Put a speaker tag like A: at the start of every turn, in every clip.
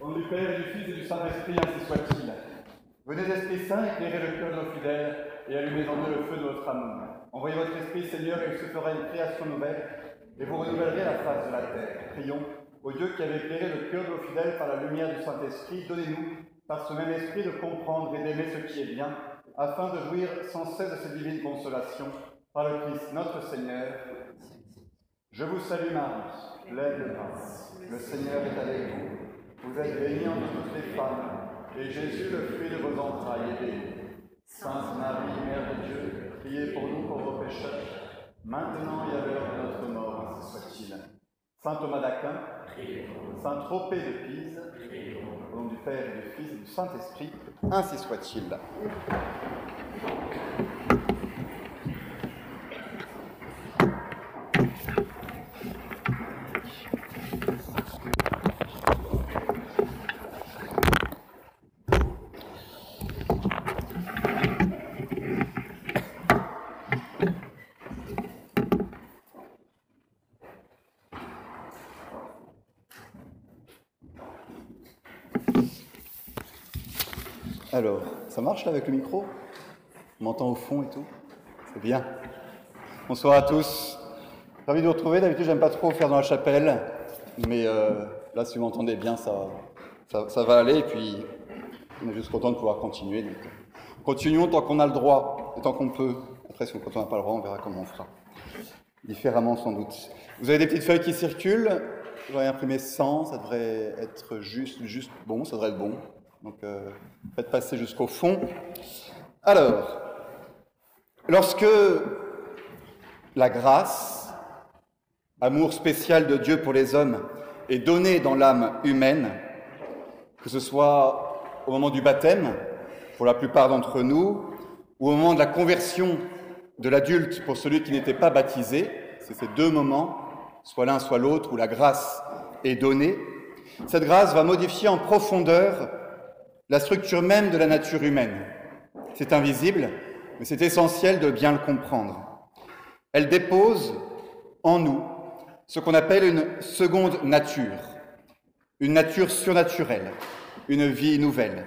A: Au nom du Père du Fils et du Saint-Esprit, ainsi soit-il. Venez, Esprit Saint, éclairer le cœur de nos fidèles et allumez en eux le feu de votre amour. Envoyez votre Esprit, Seigneur, et il se fera une création nouvelle, et vous renouvellerez la face de la terre. Prions au Dieu qui avait éclairé le cœur de nos fidèles par la lumière du Saint-Esprit, donnez-nous, par ce même Esprit, de comprendre et d'aimer ce qui est bien, afin de jouir sans cesse de cette divine consolation, par le Christ notre Seigneur. Je vous salue Marie, pleine de grâce. Le Seigneur est avec vous. Vous êtes bénie entre toutes les femmes, et Jésus, le fruit de vos entrailles, est béni. Sainte Marie, Mère de Dieu, priez pour nous pauvres pécheurs, maintenant et à l'heure de notre mort, ainsi soit-il. Saint Thomas d'Aquin, Saint Tropez de Pise, au nom du Père et du Fils et du Saint-Esprit, ainsi soit-il. Alors, ça marche là avec le micro? On m'entend au fond et tout? C'est bien. Bonsoir à tous. Ravi de vous retrouver. D'habitude, j'aime pas trop faire dans la chapelle, mais euh, là, si vous m'entendez bien, ça, ça, va aller. Et puis, on est juste content de pouvoir continuer. Donc, continuons tant qu'on a le droit et tant qu'on peut. Après, si on n'a pas le droit, on verra comment on fera. Différemment, sans doute. Vous avez des petites feuilles qui circulent? J'aurais imprimé 100, ça devrait être juste, juste bon, ça devrait être bon. Donc, euh, faites passer jusqu'au fond. Alors, lorsque la grâce, amour spécial de Dieu pour les hommes, est donnée dans l'âme humaine, que ce soit au moment du baptême, pour la plupart d'entre nous, ou au moment de la conversion de l'adulte pour celui qui n'était pas baptisé, c'est ces deux moments, soit l'un, soit l'autre, où la grâce est donnée, cette grâce va modifier en profondeur la structure même de la nature humaine. C'est invisible, mais c'est essentiel de bien le comprendre. Elle dépose en nous ce qu'on appelle une seconde nature, une nature surnaturelle, une vie nouvelle.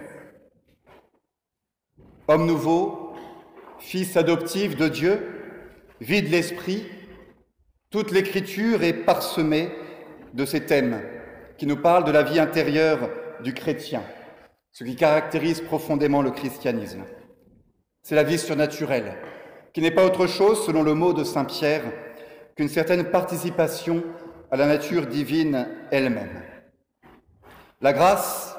A: Homme nouveau, fils adoptif de Dieu, vie de l'esprit, toute l'écriture est parsemée de ces thèmes qui nous parlent de la vie intérieure du chrétien ce qui caractérise profondément le christianisme. C'est la vie surnaturelle, qui n'est pas autre chose, selon le mot de Saint Pierre, qu'une certaine participation à la nature divine elle-même. La grâce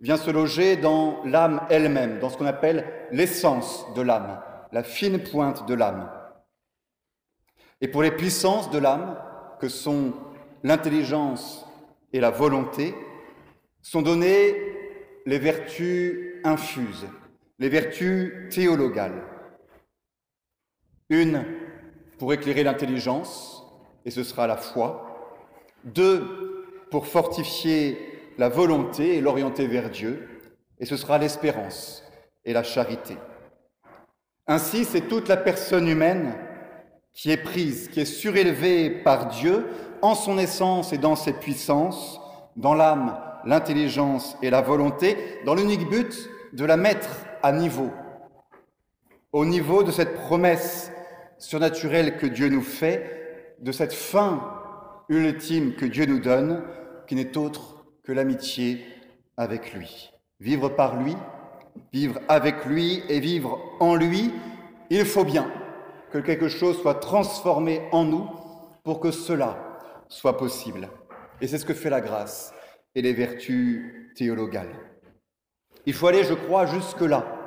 A: vient se loger dans l'âme elle-même, dans ce qu'on appelle l'essence de l'âme, la fine pointe de l'âme. Et pour les puissances de l'âme, que sont l'intelligence et la volonté, sont données les vertus infuses, les vertus théologales. Une pour éclairer l'intelligence, et ce sera la foi. Deux pour fortifier la volonté et l'orienter vers Dieu, et ce sera l'espérance et la charité. Ainsi, c'est toute la personne humaine qui est prise, qui est surélevée par Dieu en son essence et dans ses puissances, dans l'âme l'intelligence et la volonté dans l'unique but de la mettre à niveau, au niveau de cette promesse surnaturelle que Dieu nous fait, de cette fin ultime que Dieu nous donne, qui n'est autre que l'amitié avec lui. Vivre par lui, vivre avec lui et vivre en lui, il faut bien que quelque chose soit transformé en nous pour que cela soit possible. Et c'est ce que fait la grâce et les vertus théologales. Il faut aller, je crois, jusque-là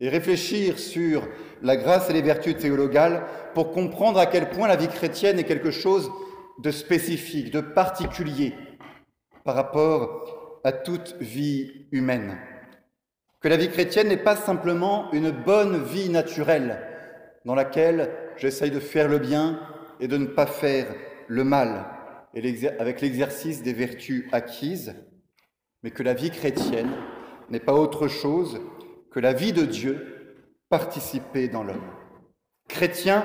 A: et réfléchir sur la grâce et les vertus théologales pour comprendre à quel point la vie chrétienne est quelque chose de spécifique, de particulier par rapport à toute vie humaine. Que la vie chrétienne n'est pas simplement une bonne vie naturelle dans laquelle j'essaye de faire le bien et de ne pas faire le mal, et avec l'exercice des vertus acquises, mais que la vie chrétienne n'est pas autre chose que la vie de Dieu participée dans l'homme. Chrétien,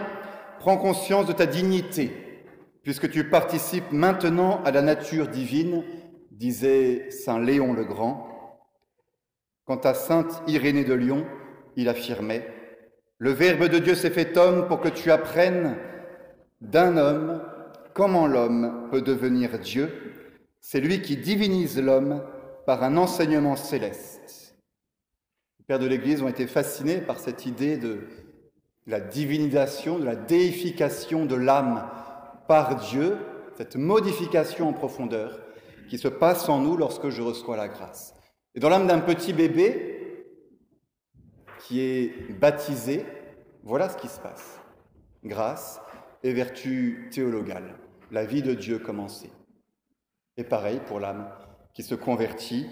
A: prends conscience de ta dignité, puisque tu participes maintenant à la nature divine disait Saint Léon le Grand. Quant à Sainte Irénée de Lyon, il affirmait Le Verbe de Dieu s'est fait homme pour que tu apprennes d'un homme comment l'homme peut devenir Dieu. C'est lui qui divinise l'homme par un enseignement céleste. Les pères de l'Église ont été fascinés par cette idée de la divinisation, de la déification de l'âme par Dieu, cette modification en profondeur qui se passe en nous lorsque je reçois la grâce. Et dans l'âme d'un petit bébé qui est baptisé, voilà ce qui se passe. Grâce et vertu théologale, la vie de Dieu commencée. Et pareil pour l'âme qui se convertit,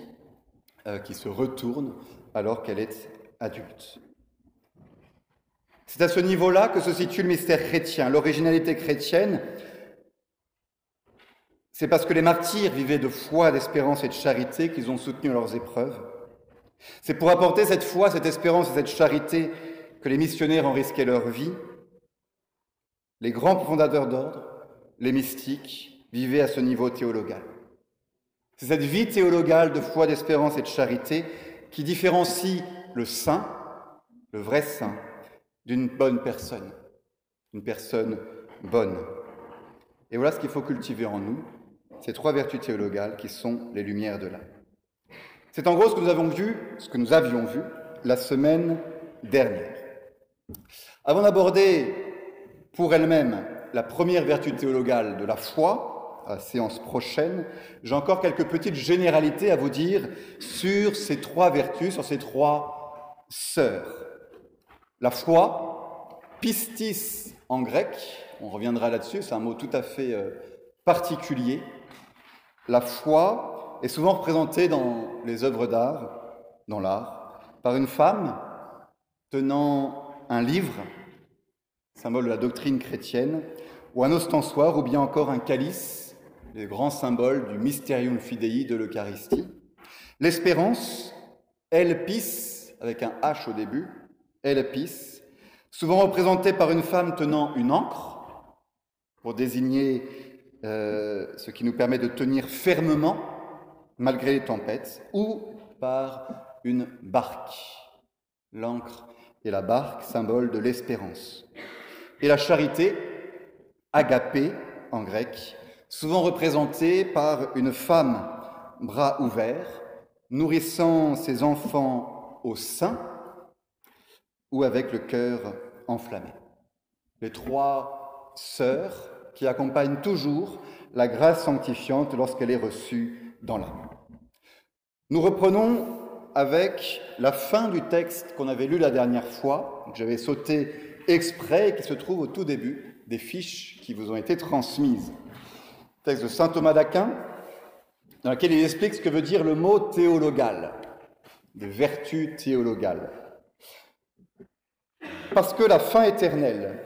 A: euh, qui se retourne alors qu'elle est adulte. C'est à ce niveau-là que se situe le mystère chrétien, l'originalité chrétienne. C'est parce que les martyrs vivaient de foi, d'espérance et de charité qu'ils ont soutenu leurs épreuves. C'est pour apporter cette foi, cette espérance et cette charité que les missionnaires ont risqué leur vie. Les grands fondateurs d'ordre, les mystiques, vivaient à ce niveau théologal. C'est cette vie théologale de foi, d'espérance et de charité qui différencie le saint, le vrai saint, d'une bonne personne, une personne bonne. Et voilà ce qu'il faut cultiver en nous, ces trois vertus théologales qui sont les lumières de l'âme. C'est en gros ce que nous avons vu, ce que nous avions vu la semaine dernière. Avant d'aborder pour elle-même la première vertu théologale de la foi, à séance prochaine, j'ai encore quelques petites généralités à vous dire sur ces trois vertus, sur ces trois sœurs. La foi, pistis en grec, on reviendra là-dessus, c'est un mot tout à fait euh, particulier. La foi est souvent représentée dans les œuvres d'art, dans l'art, par une femme tenant un livre, symbole de la doctrine chrétienne, ou un ostensoir, ou bien encore un calice, les grands symboles du Mysterium Fidei de l'Eucharistie. L'espérance, elpis, avec un H au début, elpis, souvent représentée par une femme tenant une encre, pour désigner euh, ce qui nous permet de tenir fermement malgré les tempêtes, ou par une barque. L'encre et la barque, symbole de l'espérance. Et la charité, agapé en grec, souvent représentée par une femme bras ouverts, nourrissant ses enfants au sein ou avec le cœur enflammé. Les trois sœurs qui accompagnent toujours la grâce sanctifiante lorsqu'elle est reçue dans l'âme. Nous reprenons avec la fin du texte qu'on avait lu la dernière fois, j'avais sauté exprès et qui se trouve au tout début des fiches qui vous ont été transmises. Texte de saint Thomas d'Aquin, dans lequel il explique ce que veut dire le mot théologal, de vertu théologale. Parce que la fin éternelle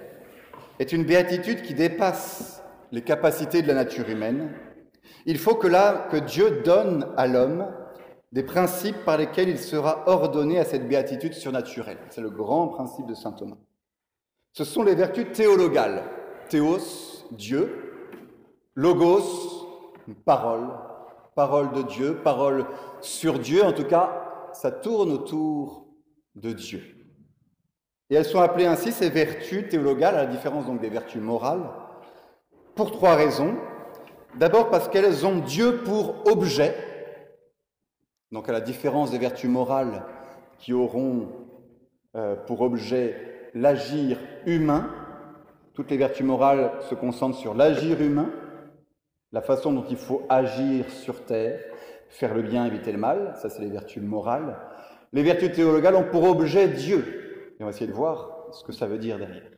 A: est une béatitude qui dépasse les capacités de la nature humaine, il faut que là, que Dieu donne à l'homme des principes par lesquels il sera ordonné à cette béatitude surnaturelle. C'est le grand principe de saint Thomas. Ce sont les vertus théologales. Théos, Dieu. Logos, parole. Parole de Dieu, parole sur Dieu. En tout cas, ça tourne autour de Dieu. Et elles sont appelées ainsi ces vertus théologales, à la différence donc des vertus morales, pour trois raisons. D'abord parce qu'elles ont Dieu pour objet, donc à la différence des vertus morales qui auront euh, pour objet l'agir humain, toutes les vertus morales se concentrent sur l'agir humain, la façon dont il faut agir sur terre, faire le bien, éviter le mal, ça c'est les vertus morales. Les vertus théologales ont pour objet Dieu, et on va essayer de voir ce que ça veut dire derrière.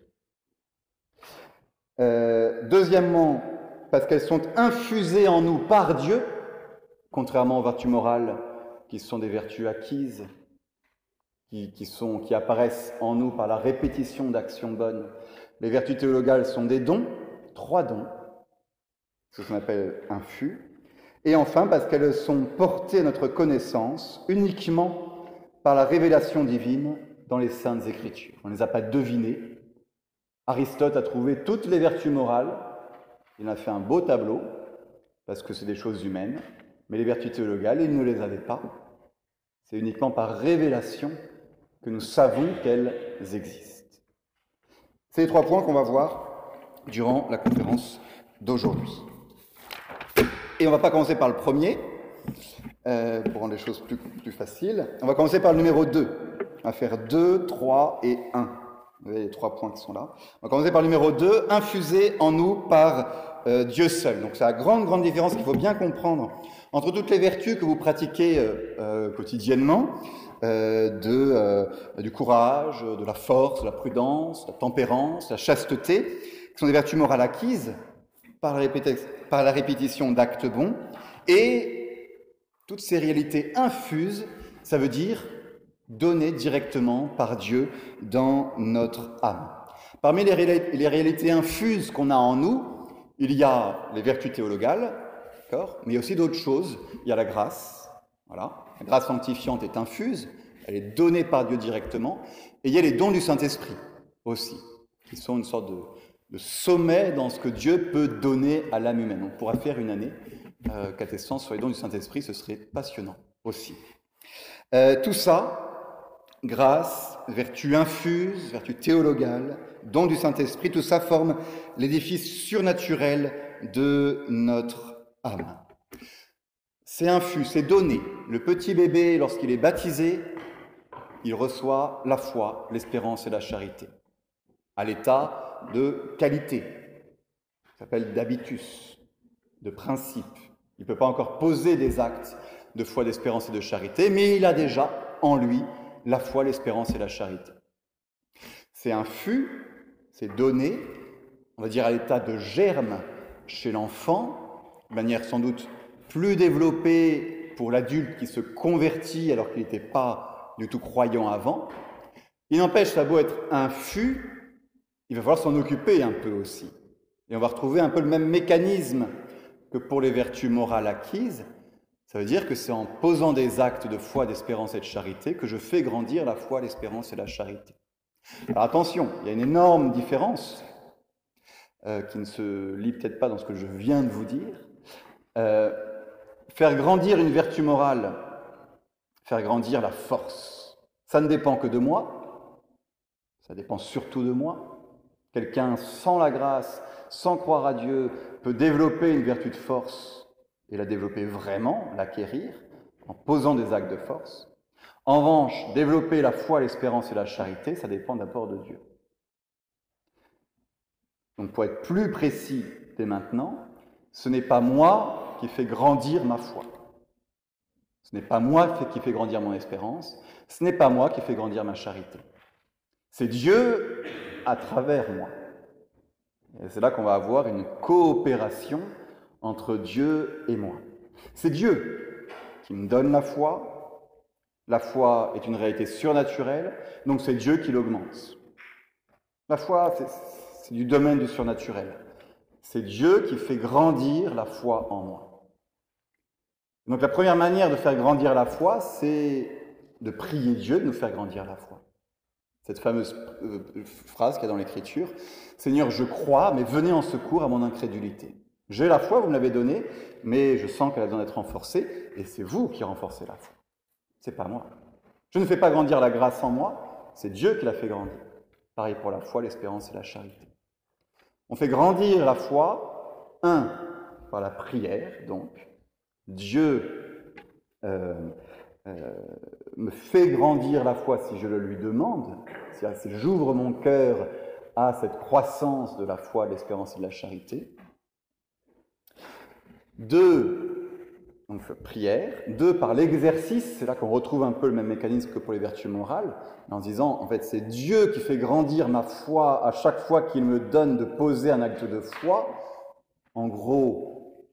A: Euh, deuxièmement, parce qu'elles sont infusées en nous par Dieu, contrairement aux vertus morales qui sont des vertus acquises, qui, sont, qui apparaissent en nous par la répétition d'actions bonnes. Les vertus théologales sont des dons, trois dons, ce qu'on appelle infus. Et enfin, parce qu'elles sont portées à notre connaissance uniquement par la révélation divine dans les saintes écritures. On ne les a pas devinées. Aristote a trouvé toutes les vertus morales. Il a fait un beau tableau, parce que c'est des choses humaines. Mais les vertus théologales, il ne les avait pas. C'est uniquement par révélation que nous savons qu'elles existent. C'est les trois points qu'on va voir durant la conférence d'aujourd'hui. Et on ne va pas commencer par le premier, euh, pour rendre les choses plus, plus faciles. On va commencer par le numéro 2. On va faire 2, 3 et 1. Vous voyez les trois points qui sont là. On va commencer par le numéro 2, infusé en nous par euh, Dieu seul. Donc c'est la grande, grande différence qu'il faut bien comprendre entre toutes les vertus que vous pratiquez euh, euh quotidiennement, de, du courage, de la force, de la prudence, de la tempérance, la chasteté, qui sont des vertus morales acquises par la, par la répétition d'actes bons, et toutes ces réalités infuses, ça veut dire données directement par Dieu dans notre âme. Parmi les, réalités infuses qu'on a en nous, il y a les vertus théologales, mais il y a aussi d'autres choses. Il y a la grâce, voilà. La grâce sanctifiante est infuse, elle est donnée par Dieu directement, et il y a les dons du Saint-Esprit aussi, qui sont une sorte de, sommet dans ce que Dieu peut donner à l'âme humaine. On pourra faire une année euh, sur les dons du Saint-Esprit, ce serait passionnant aussi. Euh, tout ça, grâce, vertu infuse, vertu théologale, don du Saint-Esprit, tout ça forme l'édifice surnaturel de notre âme. C'est infus, c'est donné. Le petit bébé, lorsqu'il est baptisé, il reçoit la foi, l'espérance et la charité, à l'état de qualité. Ça s'appelle d'habitus, de principe. Il ne peut pas encore poser des actes de foi, d'espérance et de charité, mais il a déjà en lui la foi, l'espérance et la charité. C'est un fût, c'est donné, on va dire à l'état de germe chez l'enfant, de manière sans doute plus développée pour l'adulte qui se convertit alors qu'il n'était pas du tout croyant avant. Il n'empêche, ça beau être un fût, il va falloir s'en occuper un peu aussi. Et on va retrouver un peu le même mécanisme que pour les vertus morales acquises, ça veut dire que c'est en posant des actes de foi, d'espérance et de charité que je fais grandir la foi, l'espérance et la charité. Alors attention, il y a une énorme différence euh, qui ne se lit peut-être pas dans ce que je viens de vous dire. Euh, faire grandir une vertu morale, faire grandir la force, ça ne dépend que de moi, ça dépend surtout de moi. Quelqu'un sans la grâce, sans croire à Dieu, peut développer une vertu de force et la développer vraiment, l'acquérir, en posant des actes de force. En revanche, développer la foi, l'espérance et la charité, ça dépend d'abord de Dieu. Donc pour être plus précis dès maintenant, ce n'est pas moi qui fais grandir ma foi. Ce n'est pas moi qui fais grandir mon espérance. Ce n'est pas moi qui fais grandir ma charité. C'est Dieu à travers moi. Et c'est là qu'on va avoir une coopération entre Dieu et moi. C'est Dieu qui me donne la foi. La foi est une réalité surnaturelle, donc c'est Dieu qui l'augmente. La foi, c'est du domaine du surnaturel. C'est Dieu qui fait grandir la foi en moi. Donc la première manière de faire grandir la foi, c'est de prier Dieu de nous faire grandir la foi. Cette fameuse euh, phrase qu'il y a dans l'Écriture, Seigneur, je crois, mais venez en secours à mon incrédulité. J'ai la foi, vous me l'avez donnée, mais je sens qu'elle a besoin d'être renforcée, et c'est vous qui renforcez la foi. C'est pas moi. Je ne fais pas grandir la grâce en moi, c'est Dieu qui la fait grandir. Pareil pour la foi, l'espérance et la charité. On fait grandir la foi, un, par la prière, donc. Dieu euh, euh, me fait grandir la foi si je le lui demande, si j'ouvre mon cœur à cette croissance de la foi, de l'espérance et de la charité. Deux, donc prière. Deux, par l'exercice. C'est là qu'on retrouve un peu le même mécanisme que pour les vertus morales, en disant, en fait, c'est Dieu qui fait grandir ma foi à chaque fois qu'il me donne de poser un acte de foi. En gros,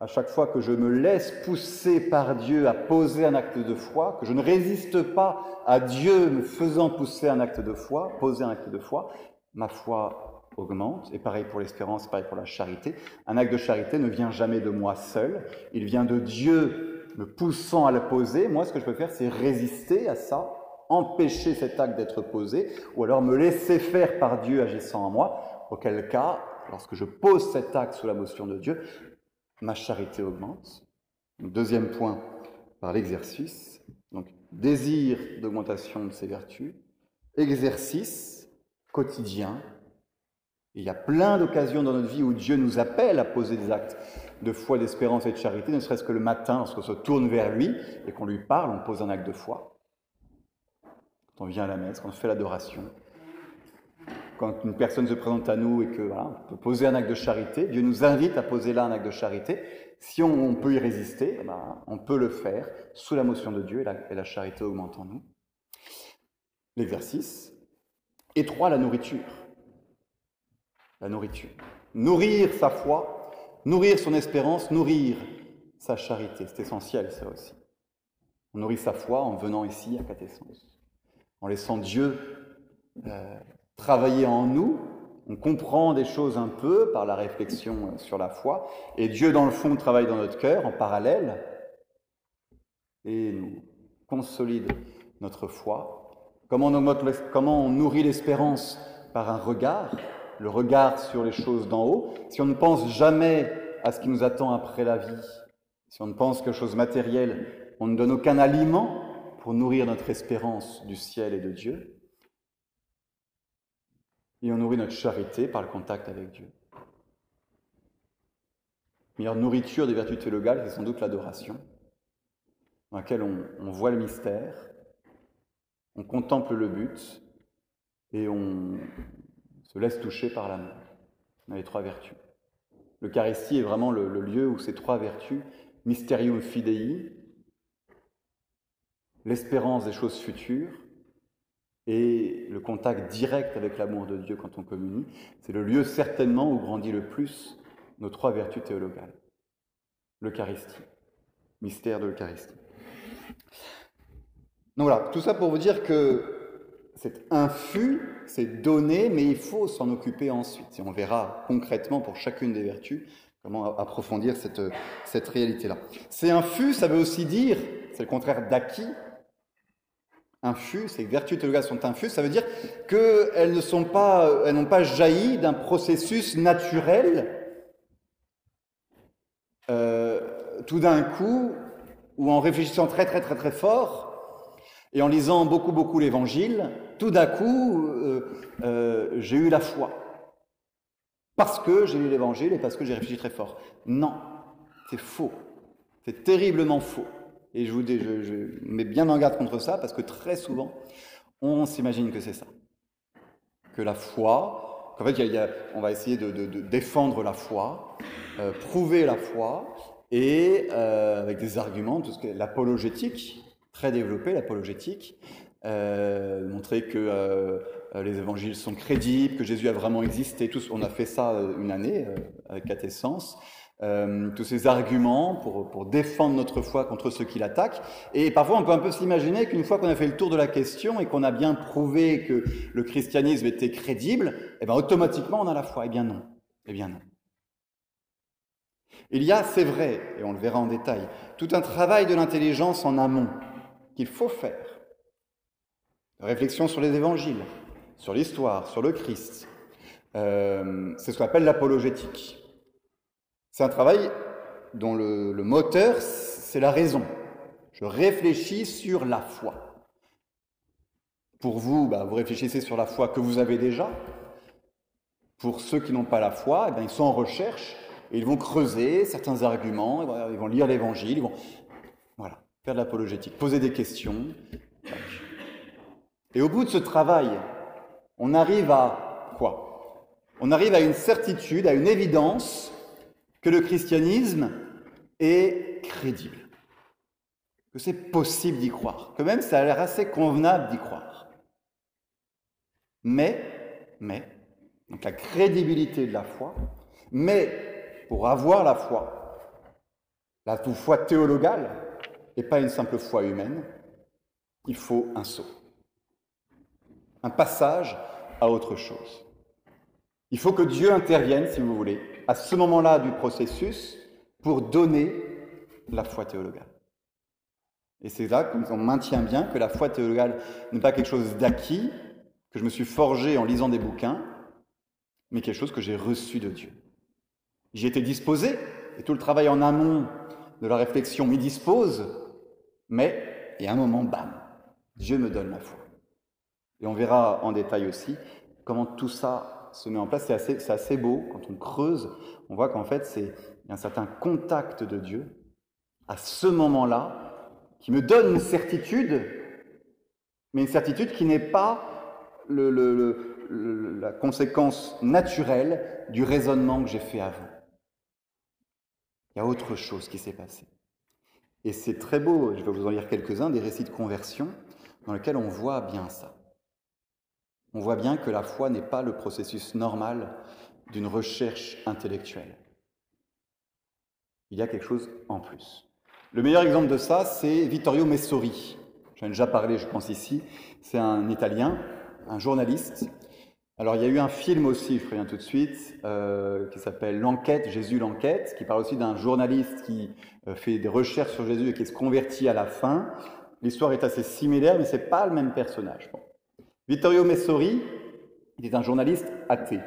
A: à chaque fois que je me laisse pousser par Dieu à poser un acte de foi, que je ne résiste pas à Dieu me faisant pousser un acte de foi, poser un acte de foi, ma foi augmente, et pareil pour l'espérance, pareil pour la charité. Un acte de charité ne vient jamais de moi seul, il vient de Dieu me poussant à le poser. Moi, ce que je peux faire, c'est résister à ça, empêcher cet acte d'être posé, ou alors me laisser faire par Dieu agissant en moi, auquel cas, lorsque je pose cet acte sous la motion de Dieu, ma charité augmente, Deuxième point, par l'exercice. Donc, désir d'augmentation de ses vertus, exercice quotidien. Il y a plein d'occasions dans notre vie où Dieu nous appelle à poser des actes de foi, d'espérance et de charité, ne serait-ce que le matin, lorsqu'on se tourne vers lui et qu'on lui parle, on pose un acte de foi. Quand on vient à la messe, quand on fait l'adoration, quand une personne se présente à nous et que voilà, on peut poser un acte de charité, Dieu nous invite à poser là un acte de charité. Si on, peut y résister, eh ben, on peut le faire sous la motion de Dieu et la, et la charité augmente en nous. L'exercice. Et trois, la nourriture. La nourriture. Nourrir sa foi, nourrir son espérance, nourrir sa charité. C'est essentiel, ça aussi. On nourrit sa foi en venant ici à Catessence, en laissant Dieu euh, travailler en nous. On comprend des choses un peu par la réflexion euh, sur la foi, et Dieu, dans le fond, travaille dans notre cœur en parallèle et nous consolide notre foi. Comment on, comment on nourrit l'espérance? Par un regard, le regard sur les choses d'en haut. Si on ne pense jamais à ce qui nous attend après la vie, si on ne pense que choses matérielles, on ne donne aucun aliment pour nourrir notre espérance du ciel et de Dieu. Et on nourrit notre charité par le contact avec Dieu. La meilleure nourriture des vertus théologales, c'est sans doute l'adoration, dans laquelle on voit le mystère, on contemple le but et on, se laisse toucher par l'amour. On a les trois vertus. L'Eucharistie est vraiment le, lieu où ces trois vertus, Mysterium Fidei, l'espérance des choses futures et le contact direct avec l'amour de Dieu quand on communie, c'est le lieu certainement où grandit le plus nos trois vertus théologales. L'Eucharistie, mystère de l'Eucharistie. Donc voilà, tout ça pour vous dire que c'est infus, c'est donné, mais il faut s'en occuper ensuite. Et on verra concrètement pour chacune des vertus comment approfondir cette, cette réalité-là. C'est infus, ça veut aussi dire, c'est le contraire d'acquis. Infus, ces vertus théologales sont infus, ça veut dire qu'elles ne pas, n'ont pas jailli d'un processus naturel euh, tout d'un coup, ou en réfléchissant très très très très fort, et en lisant beaucoup, beaucoup l'Évangile, tout d'un coup, euh, euh, j'ai eu la foi. Parce que j'ai lu l'Évangile et parce que j'ai réfléchi très fort. Non, c'est faux. C'est terriblement faux. Et je vous dis, je, mets bien en garde contre ça parce que très souvent, on s'imagine que c'est ça. Que la foi, qu'en fait, on va essayer de, défendre la foi, euh, prouver la foi, et avec des arguments, tout ce que l'apologétique, très développé, l'apologétique, euh, montrer que euh, les évangiles sont crédibles, que Jésus a vraiment existé. On a fait ça euh, une année avec Catessence. tous ces arguments pour, pour, défendre notre foi contre ceux qui l'attaquent. Et parfois, on peut un peu s'imaginer qu'une fois qu'on a fait le tour de la question et qu'on a bien prouvé que le christianisme était crédible, eh bien, automatiquement, on a la foi. Eh bien non. Eh bien non. Il y a, c'est vrai, et on le verra en détail, tout un travail de l'intelligence en amont qu'il faut faire. Réflexion sur les évangiles, sur l'histoire, sur le Christ. Euh, c'est ce qu'on appelle l'apologétique. C'est un travail dont le, moteur, c'est la raison. Je réfléchis sur la foi. Pour vous, bah, vous réfléchissez sur la foi que vous avez déjà. Pour ceux qui n'ont pas la foi, eh ils sont en recherche et ils vont creuser certains arguments, ils vont lire l'évangile, ils vont faire de l'apologétique, poser des questions. Et au bout de ce travail, on arrive à quoi? On arrive à une certitude, à une évidence que le christianisme est crédible, que c'est possible d'y croire, que même ça a l'air assez convenable d'y croire. Mais, mais, donc la crédibilité de la foi, mais pour avoir la foi, la foi théologale, et pas une simple foi humaine, il faut un saut, un passage à autre chose. Il faut que Dieu intervienne, si vous voulez, à ce moment-là du processus pour donner la foi théologale. Et c'est là qu'on maintient bien que la foi théologale n'est pas quelque chose d'acquis, que je me suis forgé en lisant des bouquins, mais quelque chose que j'ai reçu de Dieu. J'y étais disposé, et tout le travail en amont de la réflexion m'y dispose, mais il y a un moment, bam, Dieu me donne la foi. Et on verra en détail aussi comment tout ça se met en place. C'est assez, beau, quand on creuse, on voit qu'en fait, c'est un certain contact de Dieu à ce moment-là qui me donne une certitude, mais une certitude qui n'est pas la conséquence naturelle du raisonnement que j'ai fait avant. Il y a autre chose qui s'est passé. Et c'est très beau, je vais vous en lire quelques-uns, des récits de conversion dans lesquels on voit bien ça. On voit bien que la foi n'est pas le processus normal d'une recherche intellectuelle. Il y a quelque chose en plus. Le meilleur exemple de ça, c'est Vittorio Messori. J'en ai déjà parlé, je pense, ici. C'est un Italien, un journaliste. Alors, il y a eu un film aussi, je préviens tout de suite, euh, qui s'appelle L'enquête, Jésus l'enquête, qui parle aussi d'un journaliste qui euh, fait des recherches sur Jésus et qui se convertit à la fin. L'histoire est assez similaire, mais ce n'est pas le même personnage. Vittorio Messori, il est un journaliste athée.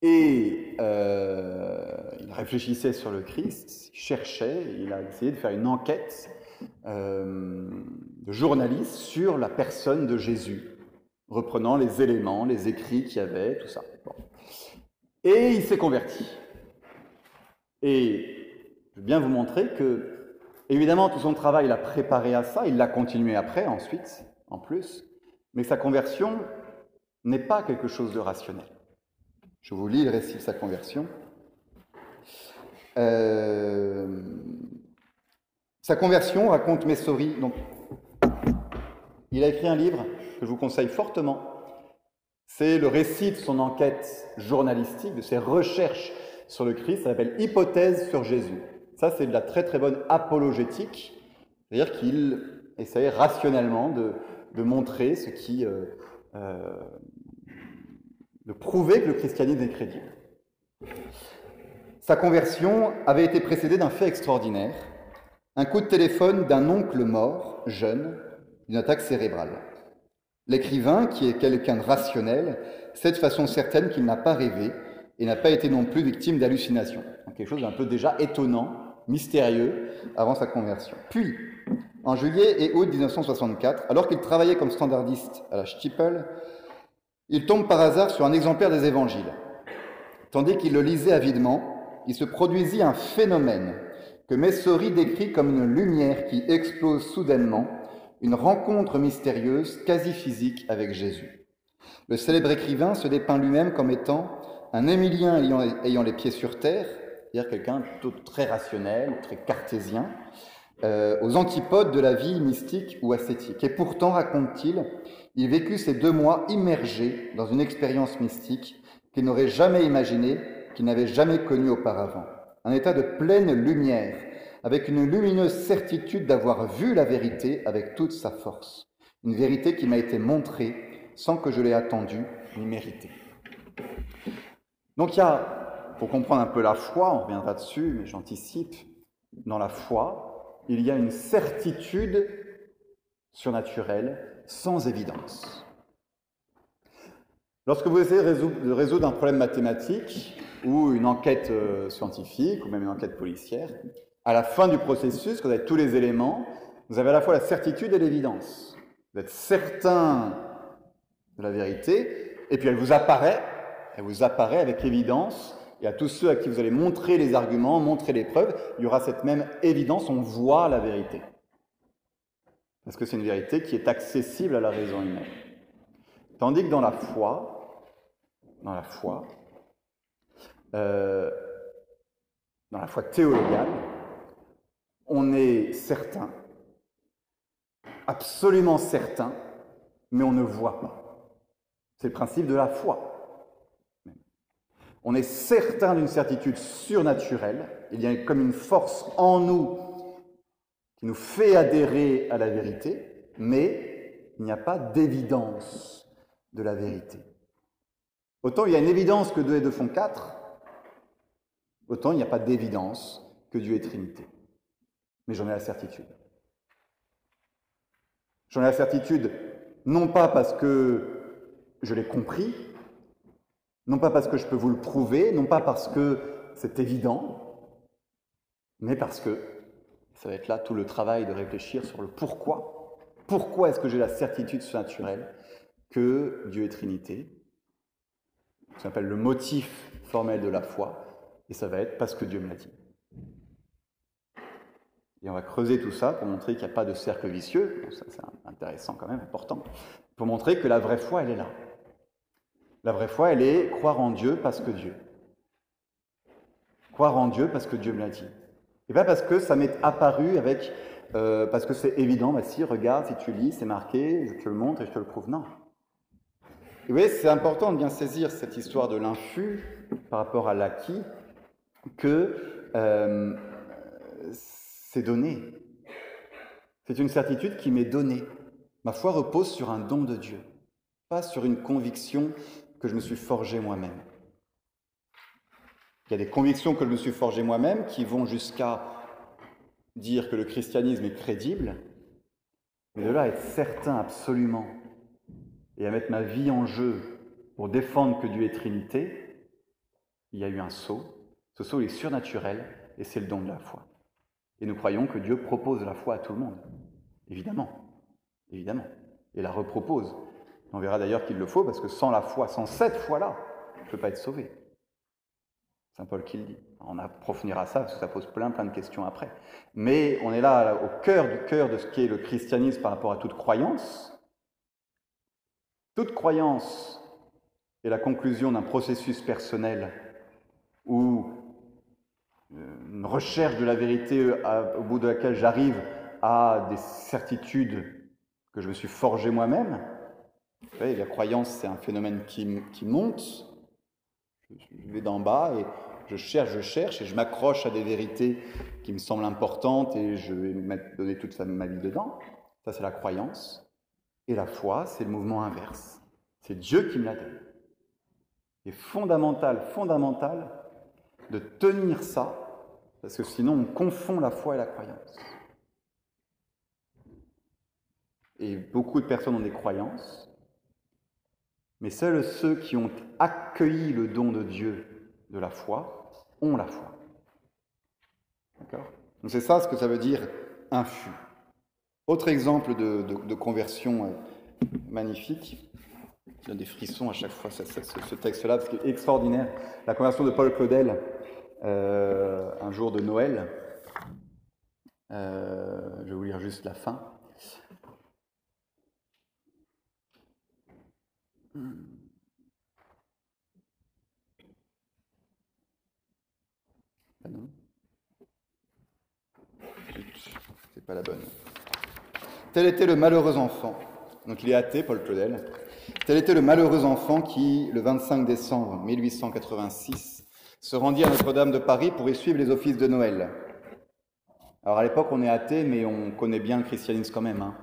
A: Et euh, il réfléchissait sur le Christ, il cherchait, il a essayé de faire une enquête de journaliste sur la personne de Jésus, reprenant les éléments, les écrits qu'il y avait, tout ça. Et il s'est converti. Et je veux bien vous montrer que, évidemment, tout son travail l'a préparé à ça, il l'a continué après, ensuite, en plus, mais sa conversion n'est pas quelque chose de rationnel. Je vous lis le récit de sa conversion. Euh, sa conversion, raconte Messori, donc, il a écrit un livre je vous conseille fortement. C'est le récit de son enquête journalistique, de ses recherches sur le Christ, ça s'appelle Hypothèse sur Jésus. Ça, c'est de la très très bonne apologétique, c'est-à-dire qu'il essaye rationnellement de, montrer ce qui. Euh, euh, de prouver que le christianisme est crédible. Sa conversion avait été précédée d'un fait extraordinaire, un coup de téléphone d'un oncle mort, jeune, d'une attaque cérébrale. L'écrivain, qui est quelqu'un de rationnel, sait de façon certaine qu'il n'a pas rêvé et n'a pas été non plus victime d'hallucinations. Quelque chose d'un peu déjà étonnant mystérieux avant sa conversion. Puis, en juillet et août 1964, alors qu'il travaillait comme standardiste à la Stiepel, il tombe par hasard sur un exemplaire des évangiles. Tandis qu'il le lisait avidement, il se produisit un phénomène que Messori décrit comme une lumière qui explose soudainement, une rencontre mystérieuse, quasi physique avec Jésus. Le célèbre écrivain se dépeint lui-même comme étant un Émilien ayant les pieds sur terre, c'est-à-dire quelqu'un très rationnel, très cartésien, euh, aux antipodes de la vie mystique ou ascétique. Et pourtant, raconte-t-il, il vécut ces deux mois immergé dans une expérience mystique qu'il n'aurait jamais imaginée, qu'il n'avait jamais connue auparavant. Un état de pleine lumière, avec une lumineuse certitude d'avoir vu la vérité avec toute sa force. Une vérité qui m'a été montrée sans que je l'ai attendue ni méritée. Donc il y a pour comprendre un peu la foi, on reviendra dessus, mais j'anticipe, dans la foi, il y a une certitude surnaturelle sans évidence. Lorsque vous essayez de résoudre un problème mathématique ou une enquête euh, scientifique ou même une enquête policière, à la fin du processus, quand vous avez tous les éléments, vous avez à la fois la certitude et l'évidence. Vous êtes certain de la vérité, et puis elle vous apparaît, elle vous apparaît avec évidence et à tous ceux à qui vous allez montrer les arguments, montrer les preuves, il y aura cette même évidence, on voit la vérité. Parce que c'est une vérité qui est accessible à la raison humaine. Tandis que dans la foi, dans la foi, euh, dans la foi théologale, on est certain, absolument certain, mais on ne voit pas. C'est le principe de la foi. On est certain d'une certitude surnaturelle. Il y a comme une force en nous qui nous fait adhérer à la vérité, mais il n'y a pas d'évidence de la vérité. Autant il y a une évidence que 2 et 2 font 4, autant il n'y a pas d'évidence que Dieu est Trinité. Mais j'en ai la certitude. J'en ai la certitude non pas parce que je l'ai compris, non pas parce que je peux vous le prouver, non pas parce que c'est évident, mais parce que ça va être là tout le travail de réfléchir sur le pourquoi. Pourquoi est-ce que j'ai la certitude surnaturelle que Dieu est Trinité? Ça s'appelle le motif formel de la foi, et ça va être parce que Dieu me l'a dit. Et on va creuser tout ça pour montrer qu'il n'y a pas de cercle vicieux, ça c'est intéressant quand même, important, pour montrer que la vraie foi, elle est là. La vraie foi, elle est croire en Dieu parce que Dieu. Croire en Dieu parce que Dieu me l'a dit. Et pas parce que ça m'est apparu avec, euh, parce que c'est évident, bah si, regarde, si tu lis, c'est marqué, je te le montre et je te le prouve. Non. Vous voyez, c'est important de bien saisir cette histoire de l'infus par rapport à l'acquis, que euh, c'est donné. C'est une certitude qui m'est donnée. Ma foi repose sur un don de Dieu, pas sur une conviction que je me suis forgée moi-même. Il y a des convictions que je me suis forgées moi-même qui vont jusqu'à dire que le christianisme est crédible, mais de là à être certain absolument et à mettre ma vie en jeu pour défendre que Dieu est Trinité, il y a eu un saut. Ce saut est surnaturel et c'est le don de la foi. Et nous croyons que Dieu propose la foi à tout le monde. Évidemment. Évidemment. Et la repropose. On verra d'ailleurs qu'il le faut, parce que sans la foi, sans cette foi-là, je ne peux pas être sauvé. Saint Paul qui le dit. On approfondira ça, parce que ça pose plein, plein de questions après. Mais on est là au cœur du cœur de ce qu'est le christianisme par rapport à toute croyance. Toute croyance est la conclusion d'un processus personnel où une recherche de la vérité euh, au bout de laquelle j'arrive à des certitudes que je me suis forgé moi-même. la croyance, c'est un phénomène qui, monte. Je vais d'en bas et je cherche, je cherche et je m'accroche à des vérités qui me semblent importantes et je vais mettre, donner toute ma vie dedans. Ça, c'est la croyance. Et la foi, c'est le mouvement inverse. C'est Dieu qui me la donne. Et fondamental, fondamental de tenir ça parce que sinon on confond la foi et la croyance. Et beaucoup de personnes ont des croyances, mais seuls ceux qui ont accueilli le don de Dieu de la foi ont la foi. D'accord? Donc c'est ça ce que ça veut dire infus. Autre exemple de, conversion euh, magnifique, j'ai des frissons à chaque fois ce, texte-là, parce qu'il est extraordinaire. La conversion de Paul Claudel, euh, un jour de Noël. Euh, je vais vous lire juste la fin. Non. C'est pas la bonne. Tel était le malheureux enfant. Donc il est athée, Paul Claudel. Tel était le malheureux enfant qui, le 25 décembre 1886, se rendit à Notre-Dame de Paris pour y suivre les offices de Noël. Alors à l'époque, on est athée, mais on connaît bien le christianisme quand même. Hein.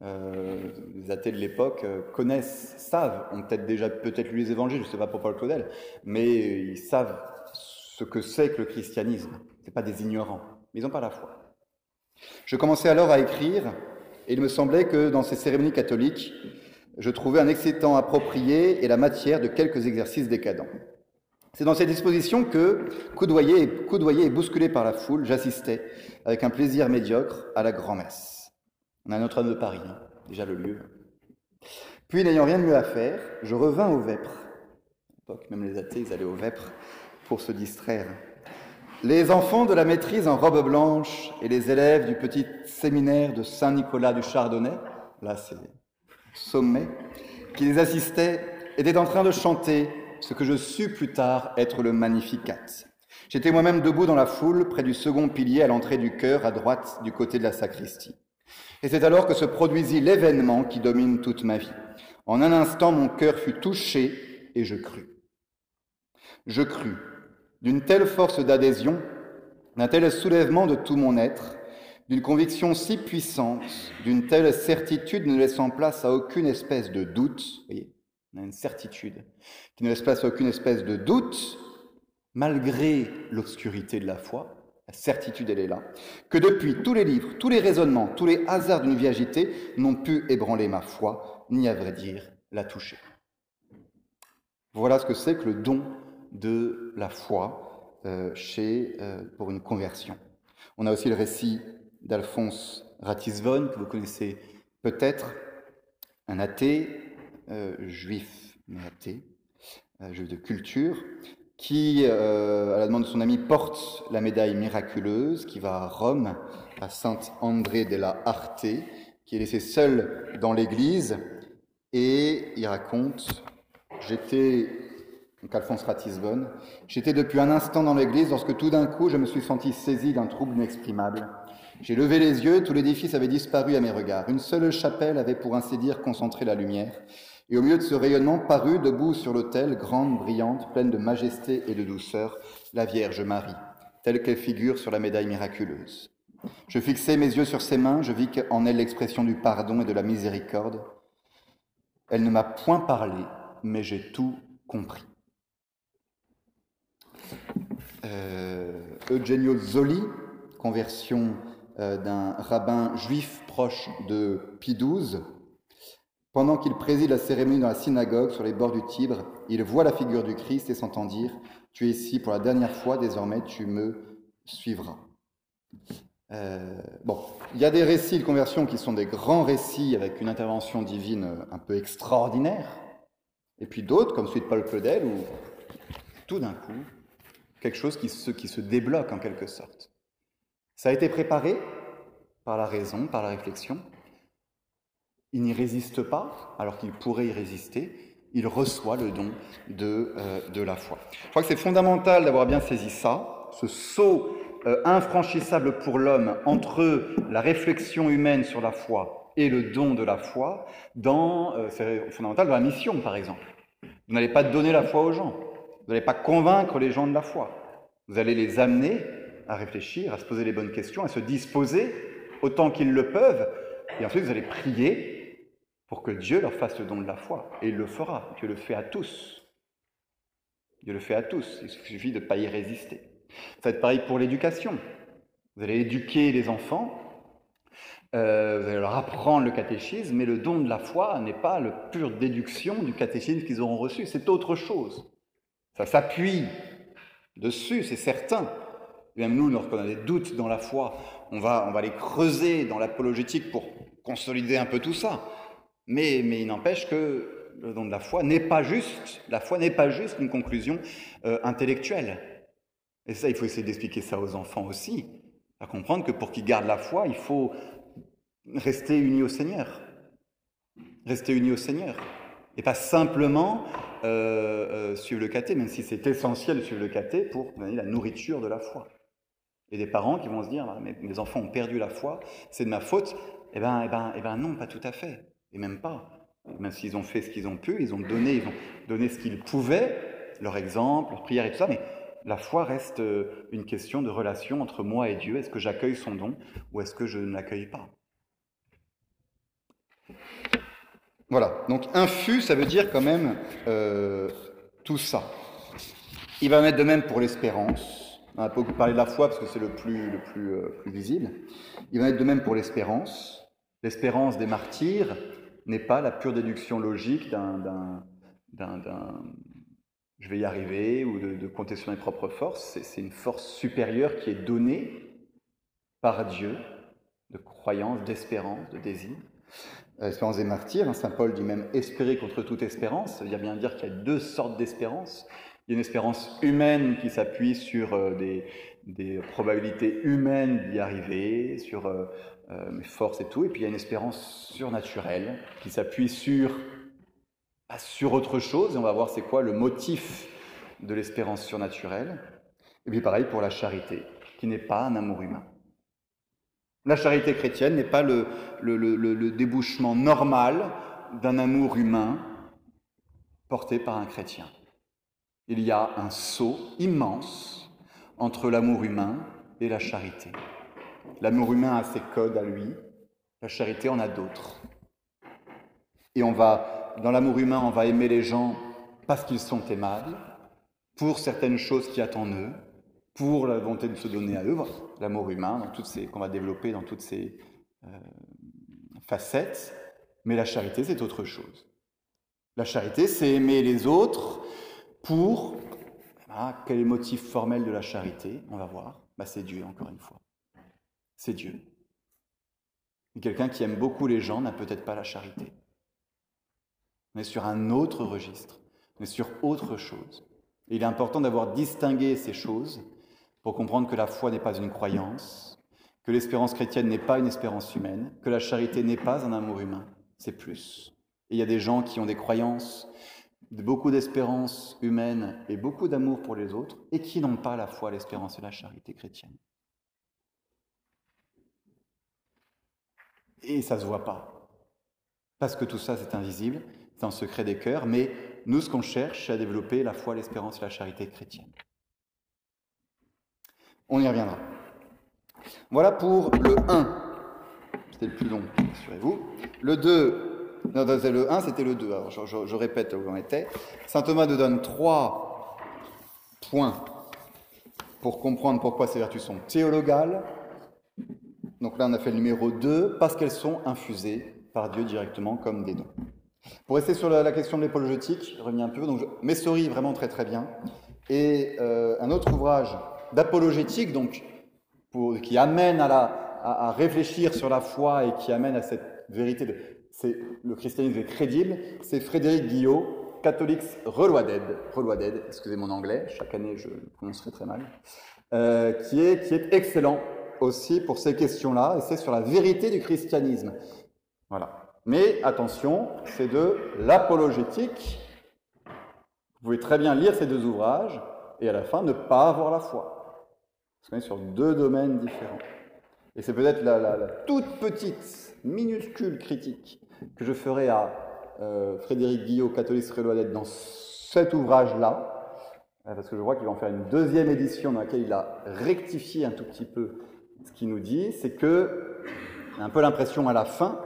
A: Euh, les athées de l'époque euh, connaissent, savent, ont peut-être déjà peut-être lu les évangiles, je ne sais pas pour Paul Claudel, mais ils savent ce que c'est que le christianisme. Ce pas des ignorants, mais ils n'ont pas la foi. Je commençais alors à écrire, et il me semblait que dans ces cérémonies catholiques, je trouvais un excitant approprié et la matière de quelques exercices décadents. C'est dans ces dispositions que, coudoyé et, bousculé par la foule, j'assistais avec un plaisir médiocre à la grand-messe. On a Notre-Dame de Paris, hein, déjà le lieu. Puis, n'ayant rien de mieux à faire, je revins au Vêpres. À l'époque, même les athées, ils allaient au Vêpres pour se distraire. Les enfants de la maîtrise en robe blanche et les élèves du petit séminaire de Saint-Nicolas du Chardonnay, là c'est sommet, qui les assistaient, étaient en train de chanter ce que je sus plus tard être le Magnificat. J'étais moi-même debout dans la foule, près du second pilier à l'entrée du chœur, à droite du côté de la sacristie. Et c'est alors que se produisit l'événement qui domine toute ma vie. En un instant, mon cœur fut touché et je crus. Je crus, d'une telle force d'adhésion, d'un tel soulèvement de tout mon être, d'une conviction si puissante, d'une telle certitude ne laissant place à aucune espèce de doute, voyez, on une certitude qui ne laisse place à aucune espèce de doute, malgré l'obscurité de la foi, la certitude elle est là, que depuis tous les livres, tous les raisonnements, tous les hasards d'une vie agitée n'ont pu ébranler ma foi, ni à vrai dire la toucher. Voilà ce que c'est que le don de la foi euh, chez, euh, pour une conversion. On a aussi le récit d'Alphonse Ratisbonne, que vous connaissez peut-être, un athée, euh, juif, mais athée, juif de culture, qui, à la demande de son ami, porte la médaille miraculeuse, qui va à Rome, à Saint-André de la Arte, qui est laissé seul dans l'église, et il raconte J'étais, donc Alphonse Ratisbonne, j'étais depuis un instant dans l'église lorsque tout d'un coup je me suis senti saisi d'un trouble inexprimable. J'ai levé les yeux, tout l'édifice avait disparu à mes regards. Une seule chapelle avait pour ainsi dire concentré la lumière. Et au milieu de ce rayonnement parut, debout sur l'autel, grande, brillante, pleine de majesté et de douceur, la Vierge Marie, telle qu'elle figure sur la médaille miraculeuse. Je fixai mes yeux sur ses mains, je vis en elle l'expression du pardon et de la miséricorde. Elle ne m'a point parlé, mais j'ai tout compris. Euh, Eugenio Zoli, conversion euh, d'un rabbin juif proche de Pie XII. Pendant qu'il préside la cérémonie dans la synagogue sur les bords du Tibre, il voit la figure du Christ et s'entend dire Tu es ici pour la dernière fois, désormais tu me suivras. Euh, bon, il y a des récits de conversion qui sont des grands récits avec une intervention divine un peu extraordinaire, et puis d'autres, comme celui de Paul Claudel, où tout d'un coup, quelque chose qui se, qui se débloque en quelque sorte. Ça a été préparé par la raison, par la réflexion. Il n'y résiste pas, alors qu'il pourrait y résister. Il reçoit le don de, euh, de la foi. Je crois que c'est fondamental d'avoir bien saisi ça, ce saut euh, infranchissable pour l'homme entre la réflexion humaine sur la foi et le don de la foi, dans, euh, c'est fondamental dans la mission, par exemple. Vous n'allez pas donner la foi aux gens. Vous n'allez pas convaincre les gens de la foi. Vous allez les amener à réfléchir, à se poser les bonnes questions, à se disposer autant qu'ils le peuvent. Et ensuite, vous allez prier pour que Dieu leur fasse le don de la foi. Et il le fera. Dieu le fait à tous. Dieu le fait à tous. Il suffit de ne pas y résister. Être pareil pour l'éducation. Vous allez éduquer les enfants, euh, vous allez leur apprendre le catéchisme, mais le don de la foi n'est pas la pure déduction du catéchisme qu'ils auront reçu, c'est autre chose. Ça s'appuie dessus, c'est certain, même nous, lorsqu'on a des doutes dans la foi, on va, on va les creuser dans l'apologétique pour consolider un peu tout ça. Mais, mais il n'empêche que le don de la foi n'est pas juste, la foi n'est pas juste une conclusion euh, intellectuelle. Et ça, il faut essayer d'expliquer ça aux enfants aussi, à comprendre que pour qu'ils gardent la foi, il faut rester unis au Seigneur. Rester unis au Seigneur. Et pas simplement euh, euh, suivre le caté, même si c'est essentiel de suivre le caté pour donner la nourriture de la foi. Et des parents qui vont se dire, mes, enfants ont perdu la foi, c'est de ma faute. Eh bien, eh ben, eh ben non, pas tout à fait. Et même pas. Même s'ils ont fait ce qu'ils ont pu, ils ont donné, ils ont donné ce qu'ils pouvaient, leur exemple, leur prière et tout ça, mais la foi reste euh, une question de relation entre moi et Dieu. Est-ce que j'accueille son don ou est-ce que je ne l'accueille pas? Voilà, donc infus, ça veut dire quand même euh, tout ça. Il va mettre de même pour l'espérance. On a beaucoup parlé de la foi parce que c'est le euh, plus visible. Il va être de même pour l'espérance. L'espérance des martyrs n'est pas la pure déduction logique d'un je vais y arriver ou de, de compter sur mes propres forces. C'est une force supérieure qui est donnée par Dieu, de croyance, d'espérance, de désir. L'espérance des martyrs, hein, Saint Paul dit même espérer contre toute espérance, ça veut dire bien dire qu'il y a deux sortes d'espérance. Il y a une espérance humaine qui s'appuie sur euh, des, probabilités humaines d'y arriver, sur euh, euh, mes forces et tout. Et puis il y a une espérance surnaturelle qui s'appuie sur, bah, sur autre chose. Et on va voir c'est quoi le motif de l'espérance surnaturelle. Et puis pareil pour la charité, qui n'est pas un amour humain. La charité chrétienne n'est pas le, débouchement normal d'un amour humain porté par un chrétien il y a un saut immense entre l'amour humain et la charité. L'amour humain a ses codes à lui, la charité en a d'autres. Et on va, dans l'amour humain, on va aimer les gens parce qu'ils sont aimables, pour certaines choses qui attendent eux, pour la volonté de se donner à eux. L'amour humain, dans toutes ces, qu'on va développer dans toutes ces euh, facettes. Mais la charité, c'est autre chose. La charité, c'est aimer les autres pour, quel est le motif formel de la charité? On va voir. Bah, c'est Dieu, encore une fois. c'est Dieu. quelqu'un qui aime beaucoup les gens n'a peut-être pas la charité. On est sur un autre registre, on est sur autre chose. il est important d'avoir distingué ces choses pour comprendre que la foi n'est pas une croyance, que l'espérance chrétienne n'est pas une espérance humaine, que la charité n'est pas un amour humain, c'est plus. Il y a des gens qui ont des croyances, beaucoup d'espérance humaine et beaucoup d'amour pour les autres, et qui n'ont pas la foi, l'espérance et la charité chrétienne. Et ça ne se voit pas. Parce que tout ça, c'est invisible, c'est un secret des cœurs, mais nous, ce qu'on cherche, c'est à développer la foi, l'espérance et la charité chrétienne. On y reviendra. Voilà pour le 1. C'était le plus long, assurez-vous. Le 2, non, le 1, c'était le 2. Alors, je, répète où on était. Saint Thomas nous donne trois points pour comprendre pourquoi ces vertus sont théologales. Donc là, on a fait le numéro 2, parce qu'elles sont infusées par Dieu directement comme des dons. Pour rester sur la, question de l'épologétique, je reviens un peu. Donc, Messori, vraiment très très bien. Et euh, un autre ouvrage d'apologétique, donc qui amène à, réfléchir sur la foi et qui amène à cette vérité de c'est le christianisme est crédible, c'est Frédéric Guillot, Catholics Reloaded, Reloaded, excusez mon anglais, chaque année je le prononcerai très mal, euh, qui, est, qui est excellent aussi pour ces questions-là, et c'est sur la vérité du christianisme. Voilà. Mais attention, c'est de l'apologétique. Vous pouvez très bien lire ces deux ouvrages et à la fin ne pas avoir la foi. Parce qu'on est sur deux domaines différents. Et c'est peut-être la, toute petite, minuscule critique que je ferai à euh, Frédéric Guillot, catholique d'être dans cet ouvrage-là, euh, parce que je vois qu'il va en faire une deuxième édition dans laquelle il a rectifié un tout petit peu ce qu'il nous dit, c'est que, a un peu l'impression à la fin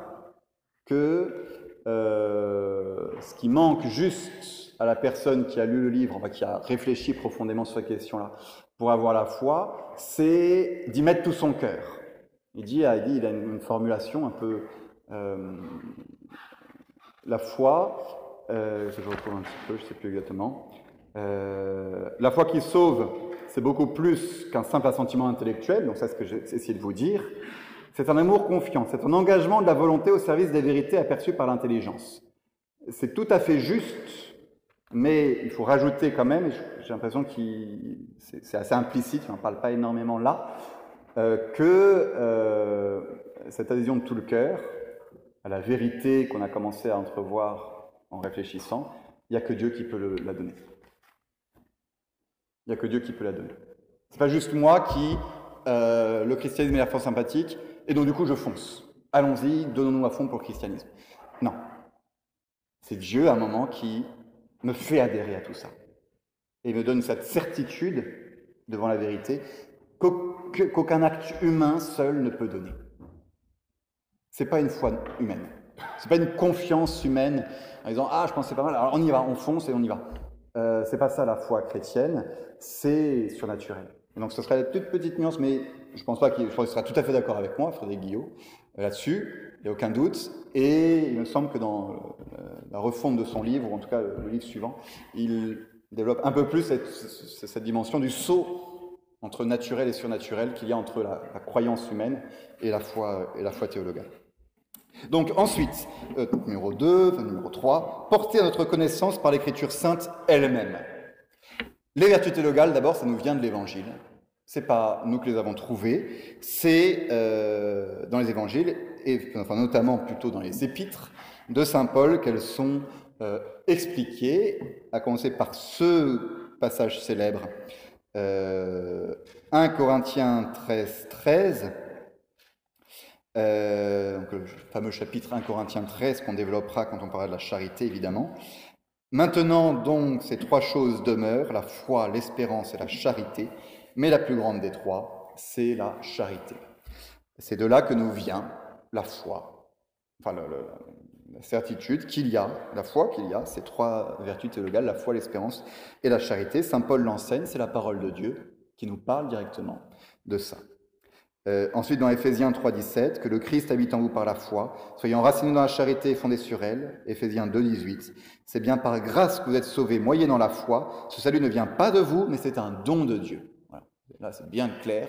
A: que euh, ce qui manque juste à la personne qui a lu le livre, qui a réfléchi profondément sur cette question-là, pour avoir la foi, c'est d'y mettre tout son cœur. Il dit, dit, il a une, formulation un peu... Euh, la foi, euh, je retrouve un petit peu, je ne sais plus exactement, euh, la foi qui sauve, c'est beaucoup plus qu'un simple assentiment intellectuel, donc c'est ce que j'ai essayé de vous dire. C'est un amour confiant, c'est un engagement de la volonté au service des vérités aperçues par l'intelligence. C'est tout à fait juste, mais il faut rajouter quand même, j'ai l'impression que c'est assez implicite, on n'en parle pas énormément là, euh, que euh, cette adhésion de tout le cœur à la vérité qu'on a commencé à entrevoir en réfléchissant, il n'y a que Dieu qui peut la donner. Il n'y a que Dieu qui peut la donner. C'est pas juste moi qui, euh, le christianisme est la foi sympathique, et donc du coup je fonce. Allons-y, donnons-nous à fond pour le christianisme. Non. C'est Dieu à un moment qui me fait adhérer à tout ça. Et me donne cette certitude devant la vérité qu'aucun acte humain seul ne peut donner. C'est pas une foi humaine. C'est pas une confiance humaine en disant ah je pensais pas mal, alors on y va, on fonce et on y va. Euh, c'est pas ça la foi chrétienne, c'est surnaturel. donc ce serait la toute petite nuance, mais je pense pas qu'il sera tout à fait d'accord avec moi, Frédéric Guillot, là-dessus, il n'y a aucun doute. Et il me semble que dans euh, la refonte de son livre, ou en tout cas le livre suivant, il développe un peu plus cette, dimension du saut entre naturel et surnaturel qu'il y a entre la, croyance humaine et la foi, et la foi théologale. Donc ensuite, euh, numéro 2, numéro 3, porter à notre connaissance par l'écriture sainte elle-même. Les vertus théologales, d'abord, ça nous vient de l'Évangile. C'est pas nous que les avons trouvées, c'est euh, dans les évangiles, et enfin notamment plutôt dans les épîtres de Saint Paul qu'elles sont euh, expliquées, à commencer par ce passage célèbre, 1 euh, Corinthiens 13, 13, le fameux chapitre 1 Corinthiens 13 qu'on développera quand on parlera de la charité évidemment. Maintenant donc ces trois choses demeurent, la foi, l'espérance et la charité, mais la plus grande des trois, c'est la charité. C'est de là que nous vient la foi, enfin la certitude qu'il y a, la foi qu'il y a, ces trois vertus théologales, la foi, l'espérance et la charité. Saint Paul l'enseigne, c'est la parole de Dieu qui nous parle directement de ça. Euh, ensuite, dans Éphésiens 3.17, que le Christ habite en vous par la foi, soyez enracinés dans la charité et fondés sur elle. Éphésiens 2.18, c'est bien par grâce que vous êtes sauvés, moyennant la foi. Ce salut ne vient pas de vous, mais c'est un don de Dieu. Là, c'est bien clair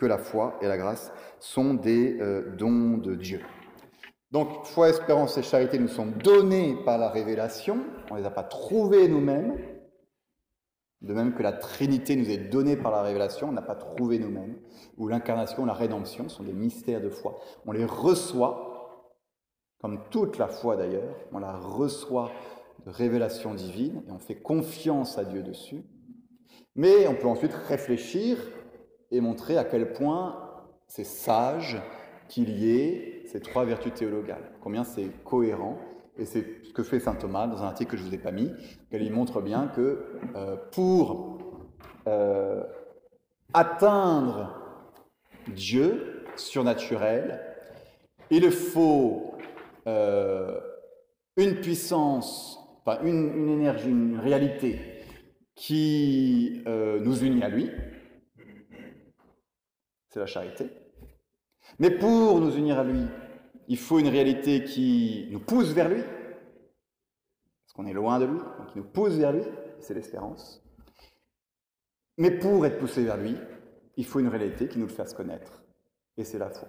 A: que la foi et la grâce sont des euh, dons de Dieu. Donc, foi, espérance et charité nous sont donnés par la révélation, on ne les a pas trouvés nous-mêmes, de même que la Trinité nous est donnée par la révélation, on n'a pas trouvé nous-mêmes, ou l'incarnation, la rédemption sont des mystères de foi. On les reçoit, comme toute la foi d'ailleurs, on la reçoit de révélation divine et on fait confiance à Dieu dessus. Mais on peut ensuite réfléchir et montrer à quel point c'est sage qu'il y ait ces trois vertus théologales, combien c'est cohérent. Et c'est ce que fait saint Thomas dans un article que je ne vous ai pas mis, qu'il montre bien que euh, pour euh, atteindre Dieu surnaturel, il faut euh, une puissance, enfin une, une, énergie, une réalité qui nous unit à lui, c'est la charité. Mais pour nous unir à lui, il faut une réalité qui nous pousse vers lui, parce qu'on est loin de lui, qui nous pousse vers lui, c'est l'espérance. Mais pour être poussé vers lui, il faut une réalité qui nous le fasse connaître, et c'est la foi.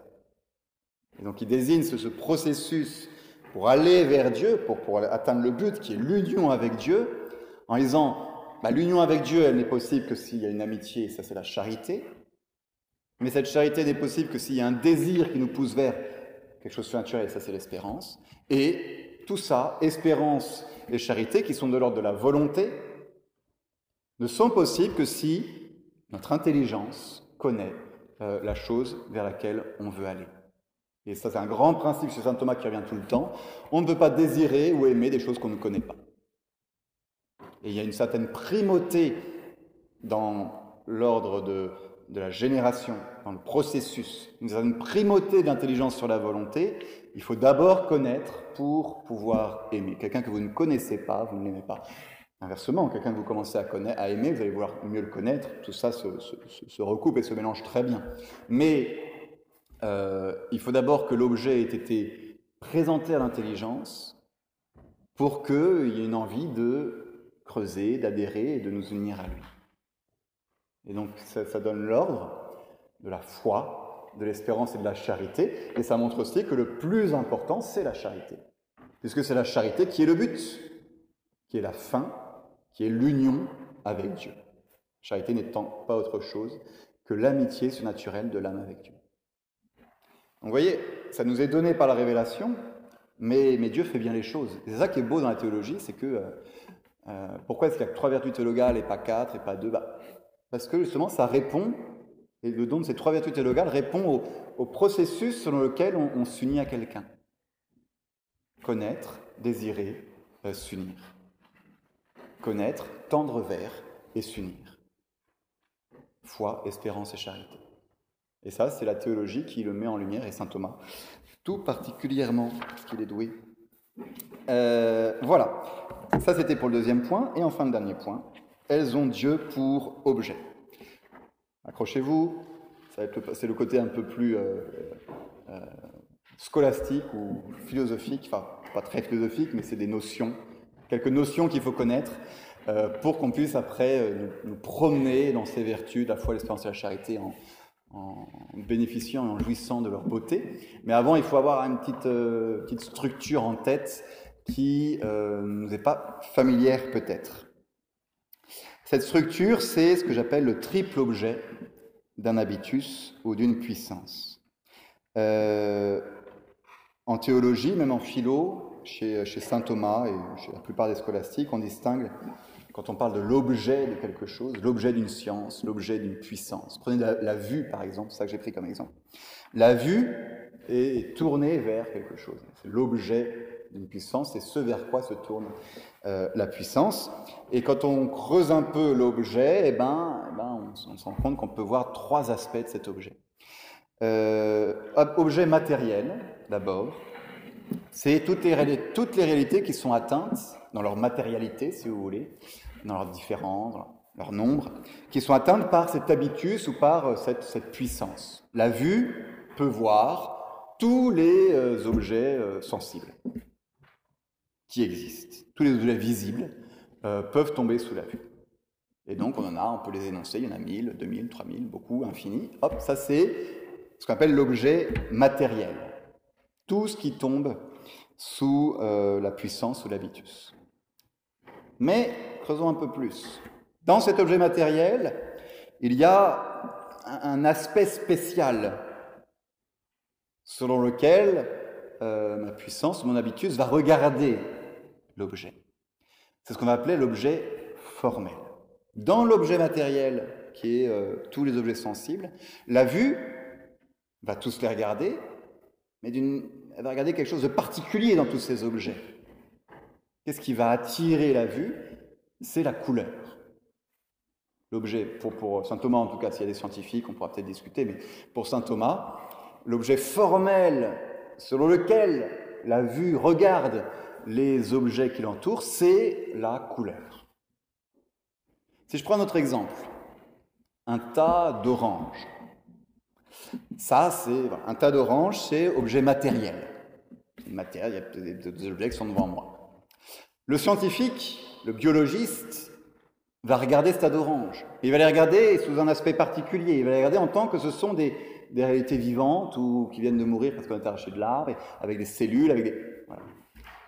A: Et donc il désigne ce, processus pour aller vers Dieu, pour, pour, atteindre le but qui est l'union avec Dieu, en disant, bah, l'union avec Dieu, elle n'est possible que s'il y a une amitié, ça c'est la charité, mais cette charité n'est possible que s'il y a un désir qui nous pousse vers quelque chose de naturel, ça c'est l'espérance. Et tout ça, espérance et charité, qui sont de l'ordre de la volonté, ne sont possibles que si notre intelligence connaît euh, la chose vers laquelle on veut aller. Et ça, c'est un grand principe chez saint Thomas qui revient tout le temps. On ne peut pas désirer ou aimer des choses qu'on ne connaît pas. Et il y a une certaine primauté dans l'ordre de, de la génération, dans le processus, une primauté d'intelligence sur la volonté, il faut d'abord connaître pour pouvoir aimer. Quelqu'un que vous ne connaissez pas, vous ne l'aimez pas. Inversement, quelqu'un que vous commencez à, connaître, à aimer, vous allez vouloir mieux le connaître, tout ça se, recoupe et se mélange très bien. Mais euh, il faut d'abord que l'objet ait été présenté à l'intelligence pour qu'il y ait une envie de creuser, d'adhérer et de nous unir à lui. Et donc ça, donne l'ordre de la foi, de l'espérance et de la charité. Et ça montre aussi que le plus important, c'est la charité. Puisque c'est la charité qui est le but, qui est la fin, qui est l'union avec Dieu. Charité n'étant pas autre chose que l'amitié surnaturelle de l'âme avec Dieu. Donc vous voyez, ça nous est donné par la révélation, mais, mais Dieu fait bien les choses. C'est ça qui est beau dans la théologie, c'est que euh, euh, pourquoi est-ce qu'il y a trois vertus théologales et pas quatre et pas deux? Bah, parce que justement, ça répond, et le don de ces trois vertus théologales répond au, processus selon lequel on, s'unit à quelqu'un. Connaître, désirer, euh, s'unir. Connaître, tendre vers et s'unir. Foi, espérance et charité. Et ça, c'est la théologie qui le met en lumière, et saint Thomas, tout particulièrement, parce qu'il est doué. Euh, voilà, ça c'était pour le deuxième point. Et enfin, le dernier point, elles ont Dieu pour objet. Accrochez-vous, c'est le côté un peu plus euh, euh, scolastique ou philosophique, enfin pas très philosophique, mais c'est des notions, quelques notions qu'il faut connaître euh, pour qu'on puisse après nous, promener dans ces vertus la foi, l'espérance et la charité en, bénéficiant et en jouissant de leur beauté. Mais avant, il faut avoir une petite, petite structure en tête qui ne nous est pas familière peut-être. Cette structure, c'est ce que j'appelle le triple objet d'un habitus ou d'une puissance. Euh, en théologie, même en philo, chez, saint Thomas et chez la plupart des scolastiques, on distingue, quand on parle de l'objet de quelque chose, l'objet d'une science, l'objet d'une puissance. Prenez la, vue, par exemple, c'est ça que j'ai pris comme exemple. La vue est tournée vers quelque chose. C'est l'objet d'une puissance, c'est ce vers quoi se tourne euh, la puissance. Et quand on creuse un peu l'objet, eh ben, eh ben on, se rend compte qu'on peut voir trois aspects de cet objet. Euh, objet matériel, d'abord, c'est toutes les, toutes les réalités qui sont atteintes dans leur matérialité, si vous voulez, dans leurs différents, dans leur nombre, qui sont atteintes par cet habitus ou par euh, cette, cette puissance. La vue peut voir tous les objets sensibles qui existent. Tous les objets visibles euh, peuvent tomber sous la vue. Et donc on en a, on peut les énoncer, il y en a 1000, 2000, 3000, beaucoup, infini. Hop, ça c'est ce qu'on appelle l'objet matériel. Tout ce qui tombe sous euh, la puissance ou l'habitus. Mais creusons un peu plus. Dans cet objet matériel, il y a un aspect spécial selon lequel euh, ma puissance, mon habitus va regarder l'objet. C'est ce qu'on va appeler l'objet formel. Dans l'objet matériel, qui est euh, tous les objets sensibles, la vue va tous les regarder, mais elle va regarder quelque chose de particulier dans tous ces objets. Qu'est-ce qui va attirer la vue? C'est la couleur. L'objet, pour, pour, Saint Thomas en tout cas, s'il y a des scientifiques, on pourra peut-être discuter, mais pour Saint Thomas, l'objet formel selon lequel la vue regarde les objets qui l'entourent, c'est la couleur. Si je prends un autre exemple, un tas d'oranges. Ça, c'est un tas d'oranges, c'est objet matériel. Matériel, il y a des objets qui sont devant moi. Le scientifique, le biologiste, va regarder ce tas d'oranges. Il va les regarder sous un aspect particulier. Il va les regarder en tant que ce sont des, réalités vivantes ou qui viennent de mourir parce qu'on est arraché de l'arbre, avec des cellules, avec des...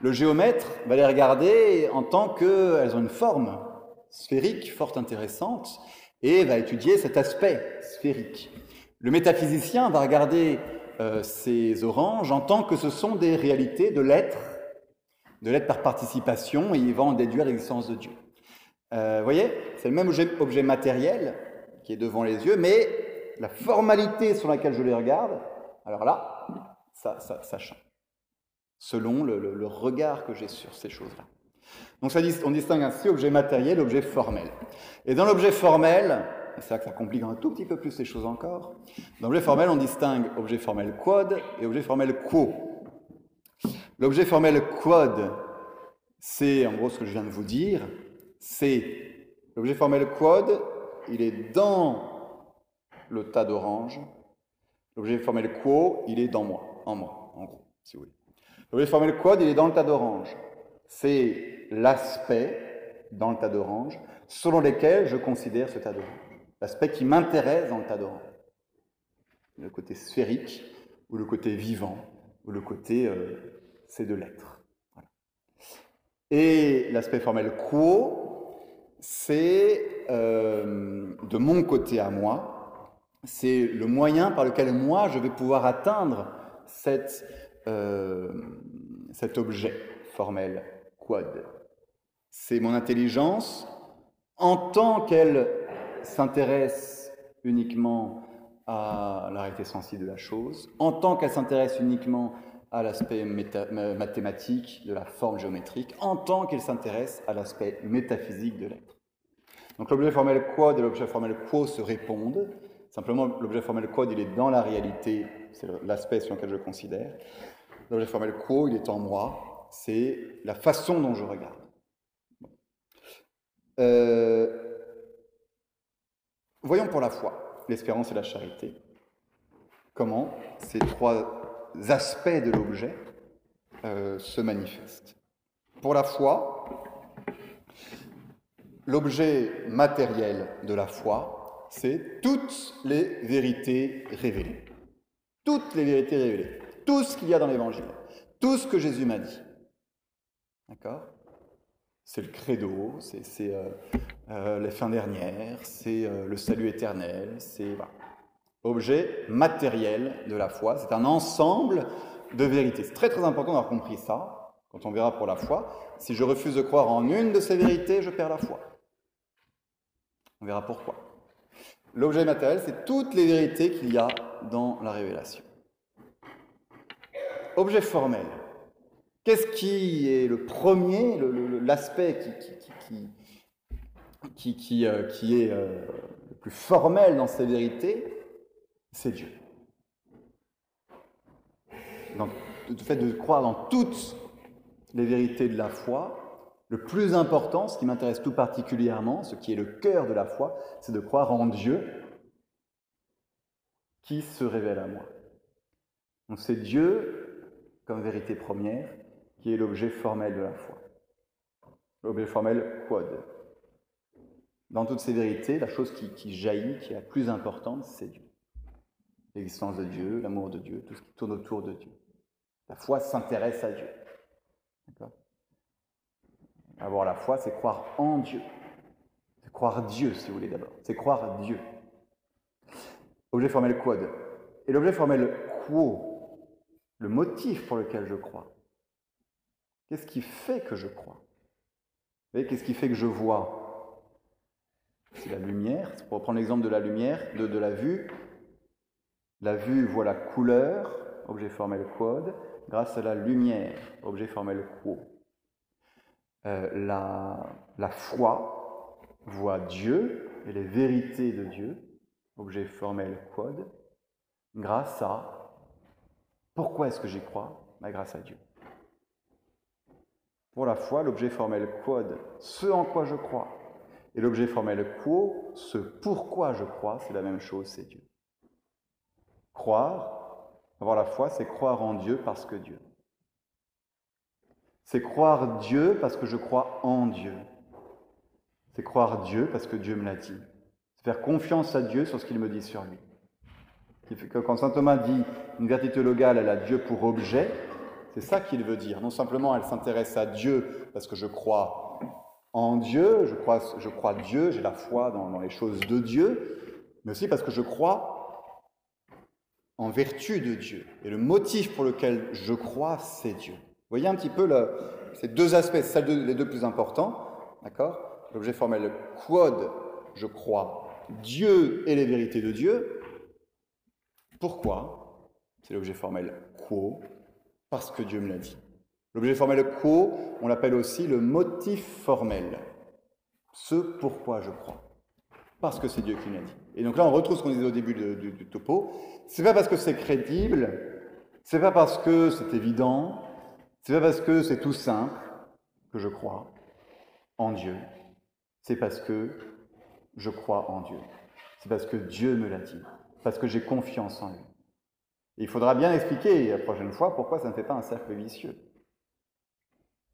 A: Le géomètre va les regarder en tant qu'elles ont une forme sphérique fort intéressante et va étudier cet aspect sphérique. Le métaphysicien va regarder euh, ces oranges en tant que ce sont des réalités de l'être, de l'être par participation, et il va en déduire l'existence de Dieu. Euh, vous voyez, c'est le même objet, matériel qui est devant les yeux, mais la formalité sur laquelle je les regarde, alors là, ça, change, selon le, regard que j'ai sur ces choses-là. Donc on distingue ainsi objet matériel, objet formel. Et dans l'objet formel, c'est là que ça complique un tout petit peu plus les choses encore, dans l'objet formel, on distingue objet formel quod et objet formel quo. L'objet formel quod, c'est en gros ce que je viens de vous dire, c'est l'objet formel quod, il est dans le tas d'oranges. L'objet formel quo, il est dans moi, en moi, en gros, si vous voulez. L'objet formel quod, il est dans le tas d'oranges. C'est l'aspect dans le tas d'oranges selon lequel je considère ce tas d'oranges. L'aspect qui m'intéresse dans le tas d'oranges. Le côté sphérique, ou le côté vivant, ou le côté euh, c'est de l'être. Et l'aspect formel quo, c'est euh, de mon côté à moi, c'est le moyen par lequel moi je vais pouvoir atteindre euh, cet objet formel quad. C'est mon intelligence en tant qu'elle s'intéresse uniquement à la réalité sensible de la chose, en tant qu'elle s'intéresse uniquement à l'aspect mathématique de la forme géométrique, en tant qu'elle s'intéresse à l'aspect métaphysique de l'être. Donc l'objet formel quad et l'objet formel quo se répondent, Simplement, l'objet formel quod, il est dans la réalité, c'est l'aspect sur lequel je considère. L'objet formel quo, il est en moi, c'est la façon dont je regarde. Euh, voyons pour la foi, l'espérance et la charité, comment ces trois aspects de l'objet euh, se manifestent. Pour la foi, l'objet matériel de la foi, c'est toutes les vérités révélées. Toutes les vérités révélées. Tout ce qu'il y a dans l'Évangile. Tout ce que Jésus m'a dit. D'accord? C'est le credo, c'est euh, euh, les fins dernières, c'est euh, le salut éternel, c'est objet matériel de la foi. C'est un ensemble de vérités. C'est très très important d'avoir compris ça, quand on verra pour la foi. Si je refuse de croire en une de ces vérités, je perds la foi. On verra pourquoi. L'objet matériel, c'est toutes les vérités qu'il y a dans la révélation. Objet formel. Qu'est-ce qui est le premier, l'aspect qui, qui, euh, est euh, le plus formel dans ces vérités? C'est Dieu. Donc, le fait de croire dans toutes les vérités de la foi, le plus important, ce qui m'intéresse tout particulièrement, ce qui est le cœur de la foi, c'est de croire en Dieu qui se révèle à moi. Donc c'est Dieu comme vérité première qui est l'objet formel de la foi. L'objet formel quod. Dans toutes ces vérités, la chose qui, jaillit, qui est la plus importante, c'est Dieu. L'existence de Dieu, l'amour de Dieu, tout ce qui tourne autour de Dieu. La foi s'intéresse à Dieu. Avoir la foi, c'est croire en Dieu. C'est croire Dieu, si vous voulez d'abord. C'est croire Dieu. Objet formel quod. Et l'objet formel quo, le motif pour lequel je crois. Qu'est-ce qui fait que je crois? Qu'est-ce qui fait que je vois? C'est la lumière. Pour reprendre l'exemple de la lumière, de, de la vue. La vue voit la couleur, objet formel quod, grâce à la lumière, objet formel quo. Euh, la, la foi voit Dieu et les vérités de Dieu, objet formel quod, grâce à... Pourquoi est-ce que j'y crois? Bah, Grâce à Dieu. Pour la foi, l'objet formel quod, ce en quoi je crois, et l'objet formel quo, ce pourquoi je crois, c'est la même chose, c'est Dieu. Croire, avoir la foi, c'est croire en Dieu parce que Dieu. C'est croire Dieu parce que je crois en Dieu. C'est croire Dieu parce que Dieu me l'a dit. C'est faire confiance à Dieu sur ce qu'il me dit sur lui. Que quand saint Thomas dit une vérité théologale, elle a Dieu pour objet, c'est ça qu'il veut dire. Non simplement elle s'intéresse à Dieu parce que je crois en Dieu, je crois, Dieu, j'ai la foi dans, les choses de Dieu, mais aussi parce que je crois en vertu de Dieu. Et le motif pour lequel je crois, c'est Dieu. Vous voyez un petit peu ces deux aspects, les deux plus importants, d'accord? L'objet formel quod, je crois Dieu et les vérités de Dieu. Pourquoi C'est l'objet formel quo, parce que Dieu me l'a dit. L'objet formel quo, on l'appelle aussi le motif formel. Ce pourquoi je crois. Parce que c'est Dieu qui me l'a dit. Et donc là, on retrouve ce qu'on disait au début du, topo. C'est pas parce que c'est crédible, c'est pas parce que c'est évident, c'est pas parce que c'est tout simple que je crois en Dieu. C'est parce que je crois en Dieu. C'est parce que Dieu me l'a dit. Parce que j'ai confiance en lui. il faudra bien expliquer la prochaine fois pourquoi ça ne fait pas un cercle vicieux.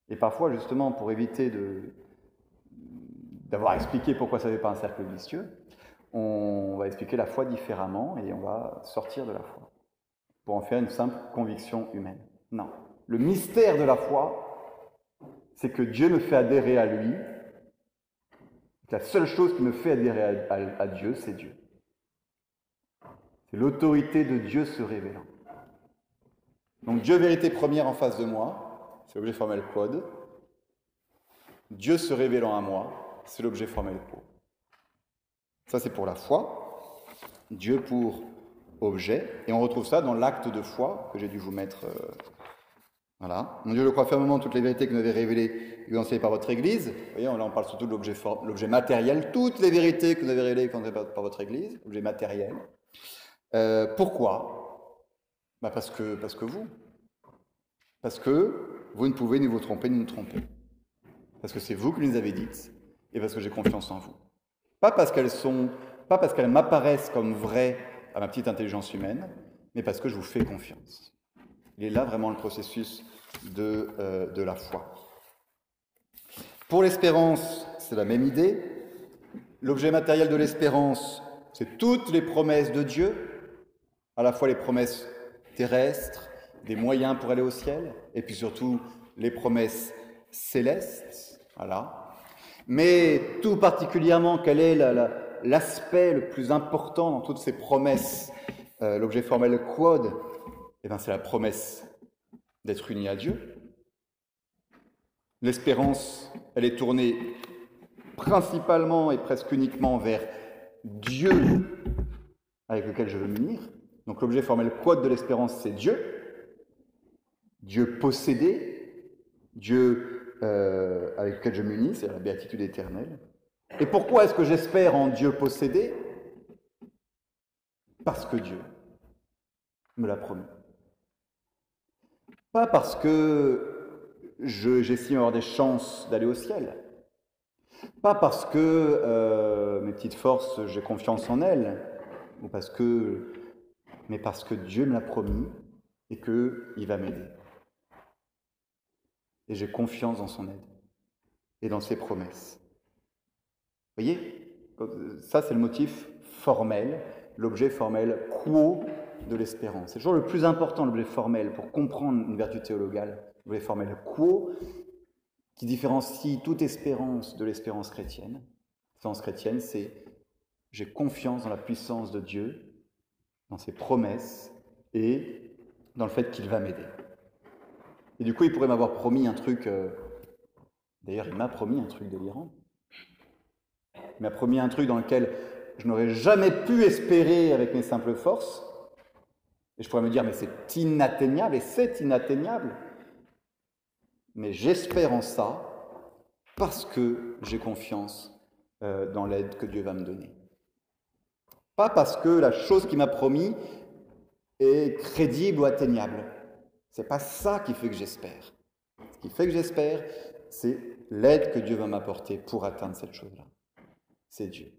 A: Et parfois, justement, pour éviter d'avoir expliqué pourquoi ça ne fait pas un cercle vicieux, on va expliquer la foi différemment et on va sortir de la foi pour en faire une simple conviction humaine. Non. Le mystère de la foi, c'est que Dieu me fait adhérer à lui. La seule chose qui me fait adhérer à, Dieu, c'est Dieu. C'est l'autorité de Dieu se révélant. Donc Dieu, vérité première en face de moi, c'est l'objet formel quod. Dieu se révélant à moi, c'est l'objet formel quo. Ça, c'est pour la foi. Dieu pour objet. Et on retrouve ça dans l'acte de foi que j'ai dû vous mettre euh, voilà. Mon Dieu, je crois fermement toutes les vérités que vous avez révélées et enseignées par votre Église. Vous voyez, là, on parle surtout de l'objet, matériel. Toutes les vérités que vous avez révélées et enseignées par, votre Église, l'objet matériel. Euh, pourquoi? Bah parce, que, parce que vous. Parce que vous ne pouvez ni vous tromper ni nous tromper. Parce que c'est vous qui les avez dites et parce que j'ai confiance en vous. Pas parce qu'elles sont, pas parce qu'elles m'apparaissent comme vraies à ma petite intelligence humaine, mais parce que je vous fais confiance. Il est là vraiment le processus de, euh, de la foi. Pour l'espérance, c'est la même idée. L'objet matériel de l'espérance, c'est toutes les promesses de Dieu, à la fois les promesses terrestres, des moyens pour aller au ciel, et puis surtout les promesses célestes. Voilà. Mais tout particulièrement, quel est l'aspect le plus important dans toutes ces promesses euh, L'objet formel quod, eh bien, c'est la promesse d'être uni à Dieu. L'espérance, elle est tournée principalement et presque uniquement vers Dieu avec lequel je veux m'unir. Donc l'objet formel quod de l'espérance, c'est Dieu. Dieu possédé, Dieu euh, avec lequel je m'unis, c'est la béatitude éternelle. Et pourquoi est-ce que j'espère en Dieu possédé? Parce que Dieu me l'a promis. Pas parce que j'estime avoir des chances d'aller au ciel. Pas parce que euh, mes petites forces, j'ai confiance en elles, ou parce que, mais parce que Dieu me l'a promis et qu'il va m'aider. Et j'ai confiance dans son aide et dans ses promesses. Vous voyez Ça, c'est le motif formel, l'objet formel quo de l'espérance. C'est toujours le plus important, l'objet formel, pour comprendre une vertu théologale. L'objet formel quo, qui différencie toute espérance de l'espérance chrétienne. L'espérance chrétienne, c'est j'ai confiance dans la puissance de Dieu, dans ses promesses et dans le fait qu'il va m'aider. Et du coup, il pourrait m'avoir promis un truc. Euh, d'ailleurs, il m'a promis un truc délirant. Il m'a promis un truc dans lequel je n'aurais jamais pu espérer avec mes simples forces. Et je pourrais me dire, mais c'est inatteignable, et c'est inatteignable. Mais j'espère en ça parce que j'ai confiance euh, dans l'aide que Dieu va me donner. Pas parce que la chose qu'il m'a promis est crédible ou atteignable. C'est pas ça qui fait que j'espère. Ce qui fait que j'espère, c'est l'aide que Dieu va m'apporter pour atteindre cette chose-là. C'est Dieu.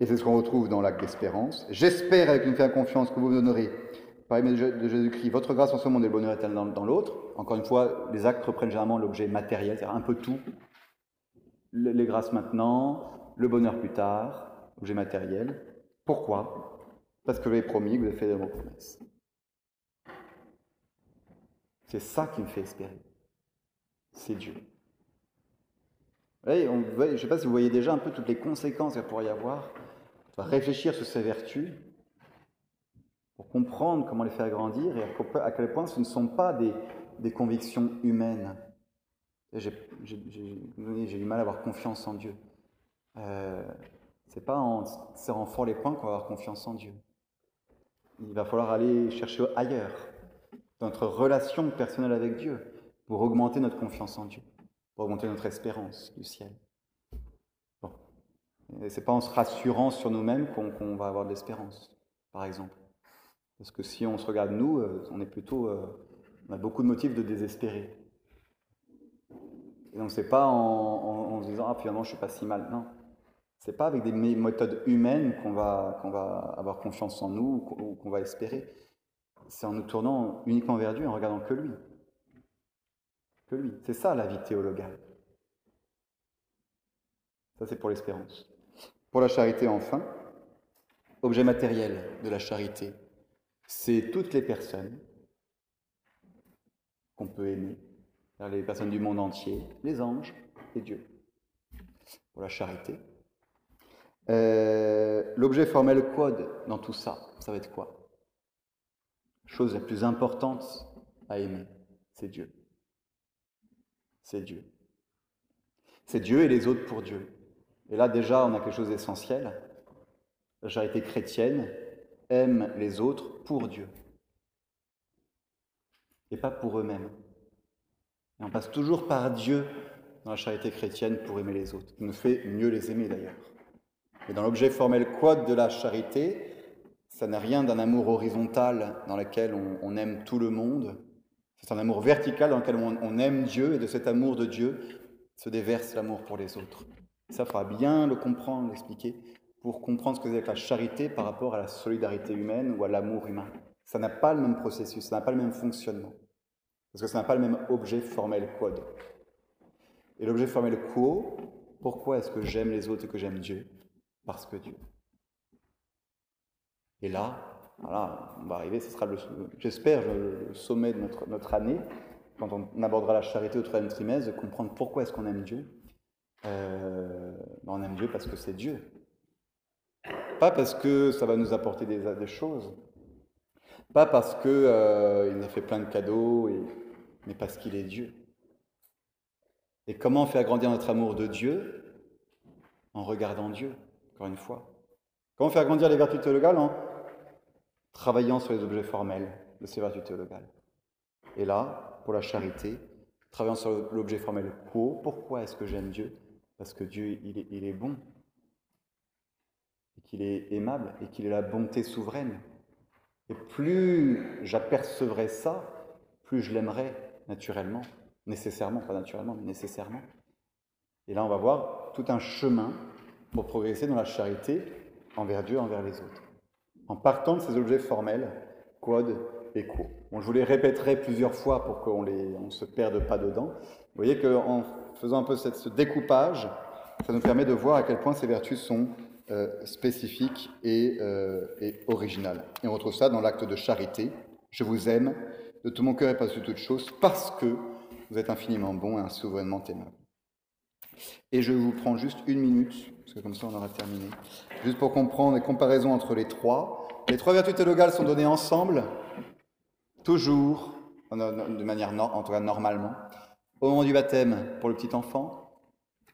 A: Et c'est ce qu'on retrouve dans l'acte d'espérance. J'espère avec une ferme confiance que vous me donnerez, par de Jésus-Christ, votre grâce en ce monde et le bonheur éternel dans, l'autre. Encore une fois, les actes reprennent généralement l'objet matériel, c'est-à-dire un peu tout. Les grâces maintenant, le bonheur plus tard, objet matériel. Pourquoi? Parce que vous avez promis, vous avez fait de vos promesses. C'est ça qui me fait espérer. C'est Dieu. je ne sais pas si vous voyez déjà un peu toutes les conséquences qu'il pourrait y avoir. On réfléchir sur ces vertus pour comprendre comment les faire grandir et à quel point ce ne sont pas des, convictions humaines. J'ai eu mal à avoir confiance en Dieu. Euh, c'est pas en serrant fort les poings qu'on va avoir confiance en Dieu. Il va falloir aller chercher ailleurs, notre relation personnelle avec Dieu, pour augmenter notre confiance en Dieu, pour augmenter notre espérance du ciel. Bon. C'est pas en se rassurant sur nous-mêmes qu'on va avoir de l'espérance, par exemple. Parce que si on se regarde nous, euh, on est plutôt, euh, on a beaucoup de motifs de désespérer. Et donc c'est pas en, en, se disant ah finalement je suis pas si mal, non. C'est pas avec des méthodes humaines qu'on va, avoir confiance en nous ou qu'on va espérer. C'est en nous tournant uniquement vers Dieu, en regardant que lui. Que lui. C'est ça la vie théologale. Ça, c'est pour l'espérance. Pour la charité, enfin, objet matériel de la charité, c'est toutes les personnes qu'on peut aimer, les personnes du monde entier, les anges et Dieu. Pour la charité, euh, l'objet formel quod dans tout ça, ça va être quoi? Chose la plus importante à aimer, c'est Dieu. C'est Dieu. C'est Dieu et les autres pour Dieu. Et là déjà, on a quelque chose d'essentiel. La charité chrétienne aime les autres pour Dieu. Et pas pour eux-mêmes. Et on passe toujours par Dieu dans la charité chrétienne pour aimer les autres. Il nous fait mieux les aimer d'ailleurs. Et dans l'objet formel quod de la charité, ça n'a rien d'un amour horizontal dans lequel on, aime tout le monde. C'est un amour vertical dans lequel on, aime Dieu et de cet amour de Dieu se déverse l'amour pour les autres. Ça, fera bien le comprendre, l'expliquer, pour comprendre ce que c'est que la charité par rapport à la solidarité humaine ou à l'amour humain. Ça n'a pas le même processus, ça n'a pas le même fonctionnement. Parce que ça n'a pas le même objet formel quod. Et l'objet formel quo, pourquoi est-ce que j'aime les autres et que j'aime Dieu? Parce que Dieu. Et là, voilà, on va arriver, ce sera, j'espère, le, sommet de notre, notre, année, quand on abordera la charité au troisième trimestre, de comprendre pourquoi est-ce qu'on aime Dieu. Euh, ben, on aime Dieu parce que c'est Dieu. Pas parce que ça va nous apporter des, choses. Pas parce qu'il euh, nous a fait plein de cadeaux, mais parce qu'il est Dieu. Et comment faire grandir notre amour de Dieu? En regardant Dieu encore une fois. Comment faire grandir les vertus théologales En travaillant sur les objets formels de ces vertus théologales. Et là, pour la charité, travaillant sur l'objet formel quo, pourquoi est-ce que j'aime Dieu? Parce que Dieu, il est, il est bon, et qu'il est aimable, et qu'il est la bonté souveraine. Et plus j'apercevrai ça, plus je l'aimerai naturellement, nécessairement, pas naturellement, mais nécessairement. Et là, on va voir tout un chemin pour progresser dans la charité envers Dieu, envers les autres. En partant de ces objets formels, quod et quo. Bon, je vous les répéterai plusieurs fois pour qu'on ne se perde pas dedans. Vous voyez qu'en faisant un peu ce découpage, ça nous permet de voir à quel point ces vertus sont euh, spécifiques et, euh, et, originales. Et on retrouve ça dans l'acte de charité. Je vous aime de tout mon cœur et pas de toute chose, parce que vous êtes infiniment bon et souverainement aimable. Et je vous prends juste une minute, parce que comme ça on aura terminé, juste pour comprendre les comparaisons entre les trois. Les trois vertus théologales sont données ensemble, toujours, de manière, en tout cas normalement, au moment du baptême pour le petit enfant,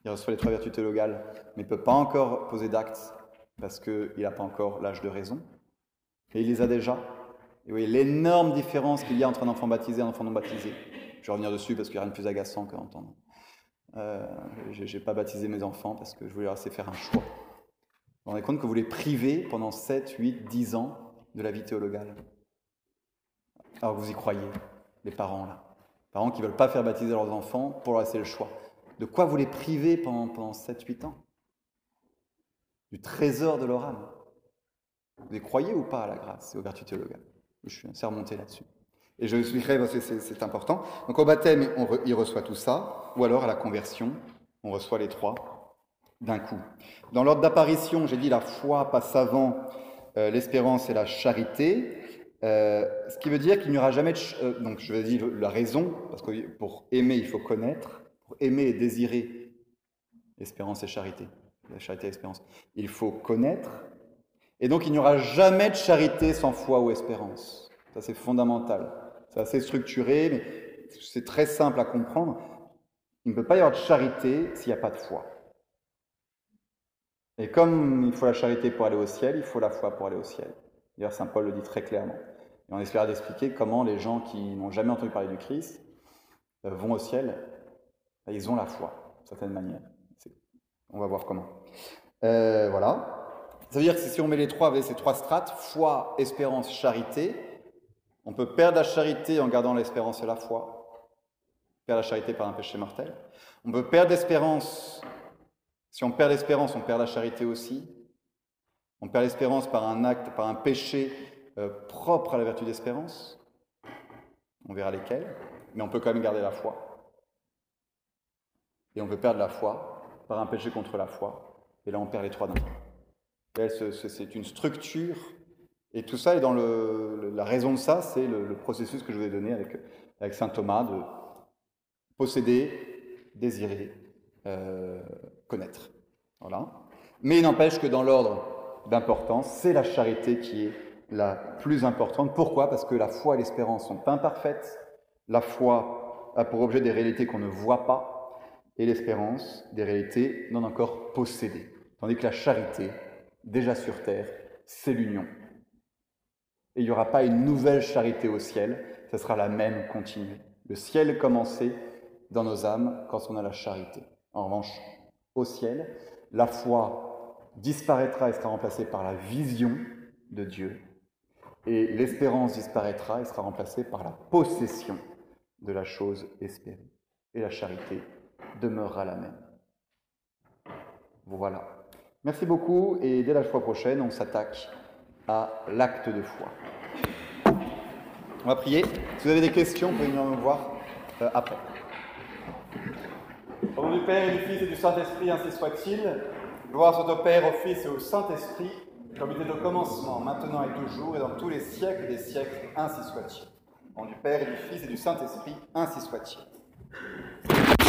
A: il reçoit les trois vertus théologales, mais ne peut pas encore poser d'actes parce qu'il n'a pas encore l'âge de raison. Et il les a déjà. Et vous voyez l'énorme différence qu'il y a entre un enfant baptisé et un enfant non baptisé. Je vais revenir dessus parce qu'il n'y a rien de plus agaçant que d'entendre. Euh, je n'ai pas baptisé mes enfants parce que je voulais leur laisser faire un choix. Vous vous rendez compte que vous les privez pendant 7, 8, 10 ans de la vie théologale. Alors vous y croyez, les parents là. Les parents qui ne veulent pas faire baptiser leurs enfants pour leur laisser le choix. De quoi vous les privez pendant, pendant 7-8 ans? Du trésor de leur âme. Vous y croyez ou pas à la grâce? Et aux vertus théologales Je suis assez remonté là-dessus. Et je expliquerai parce que c'est important. Donc au baptême, on il reçoit tout ça, ou alors à la conversion, on reçoit les trois d'un coup. Dans l'ordre d'apparition, j'ai dit la foi passe avant euh, l'espérance et la charité, euh, ce qui veut dire qu'il n'y aura jamais de... Euh, donc je vais dire la raison, parce que pour aimer, il faut connaître, pour aimer et désirer, espérance et charité, la charité et l'espérance, il faut connaître, et donc il n'y aura jamais de charité sans foi ou espérance. Ça c'est fondamental. C'est assez structuré, mais c'est très simple à comprendre. Il ne peut pas y avoir de charité s'il n'y a pas de foi. Et comme il faut la charité pour aller au ciel, il faut la foi pour aller au ciel. D'ailleurs, Saint Paul le dit très clairement. Et on espère d'expliquer comment les gens qui n'ont jamais entendu parler du Christ euh, vont au ciel. Ils ont la foi, d'une certaine manière. On va voir comment. Euh, voilà. Ça veut dire que si on met les trois ces trois strates, foi, espérance, charité, on peut perdre la charité en gardant l'espérance et la foi, perdre la charité par un péché mortel. On peut perdre l'espérance. Si on perd l'espérance, on perd la charité aussi. On perd l'espérance par un acte, par un péché euh, propre à la vertu d'espérance. On verra lesquels. Mais on peut quand même garder la foi. Et on peut perdre la foi par un péché contre la foi. Et là, on perd les trois d'un. C'est une structure et tout ça est dans la raison de ça, c'est le, processus que je vous ai donné avec, avec saint Thomas de posséder, désirer, euh, connaître. Voilà. Mais il n'empêche que dans l'ordre d'importance, c'est la charité qui est la plus importante. Pourquoi? Parce que la foi et l'espérance sont imparfaites. La foi a pour objet des réalités qu'on ne voit pas, et l'espérance des réalités non encore possédées. Tandis que la charité, déjà sur terre, c'est l'union et il n'y aura pas une nouvelle charité au ciel, ce sera la même continuée. Le ciel commencé dans nos âmes quand on a la charité. En revanche, au ciel, la foi disparaîtra et sera remplacée par la vision de Dieu. Et l'espérance disparaîtra et sera remplacée par la possession de la chose espérée. Et la charité demeurera la même. Voilà. Merci beaucoup et dès la fois prochaine, on s'attaque à l'acte de foi. On va prier. Si vous avez des questions, vous pouvez venir me voir euh, après. Au nom du Père et du Fils et du Saint-Esprit, ainsi soit-il. Gloire soit au Père, au Fils et au Saint-Esprit, comme il était au commencement, maintenant et toujours, et dans tous les siècles des siècles, ainsi soit-il. Au nom du Père et du Fils et du Saint-Esprit, ainsi soit-il.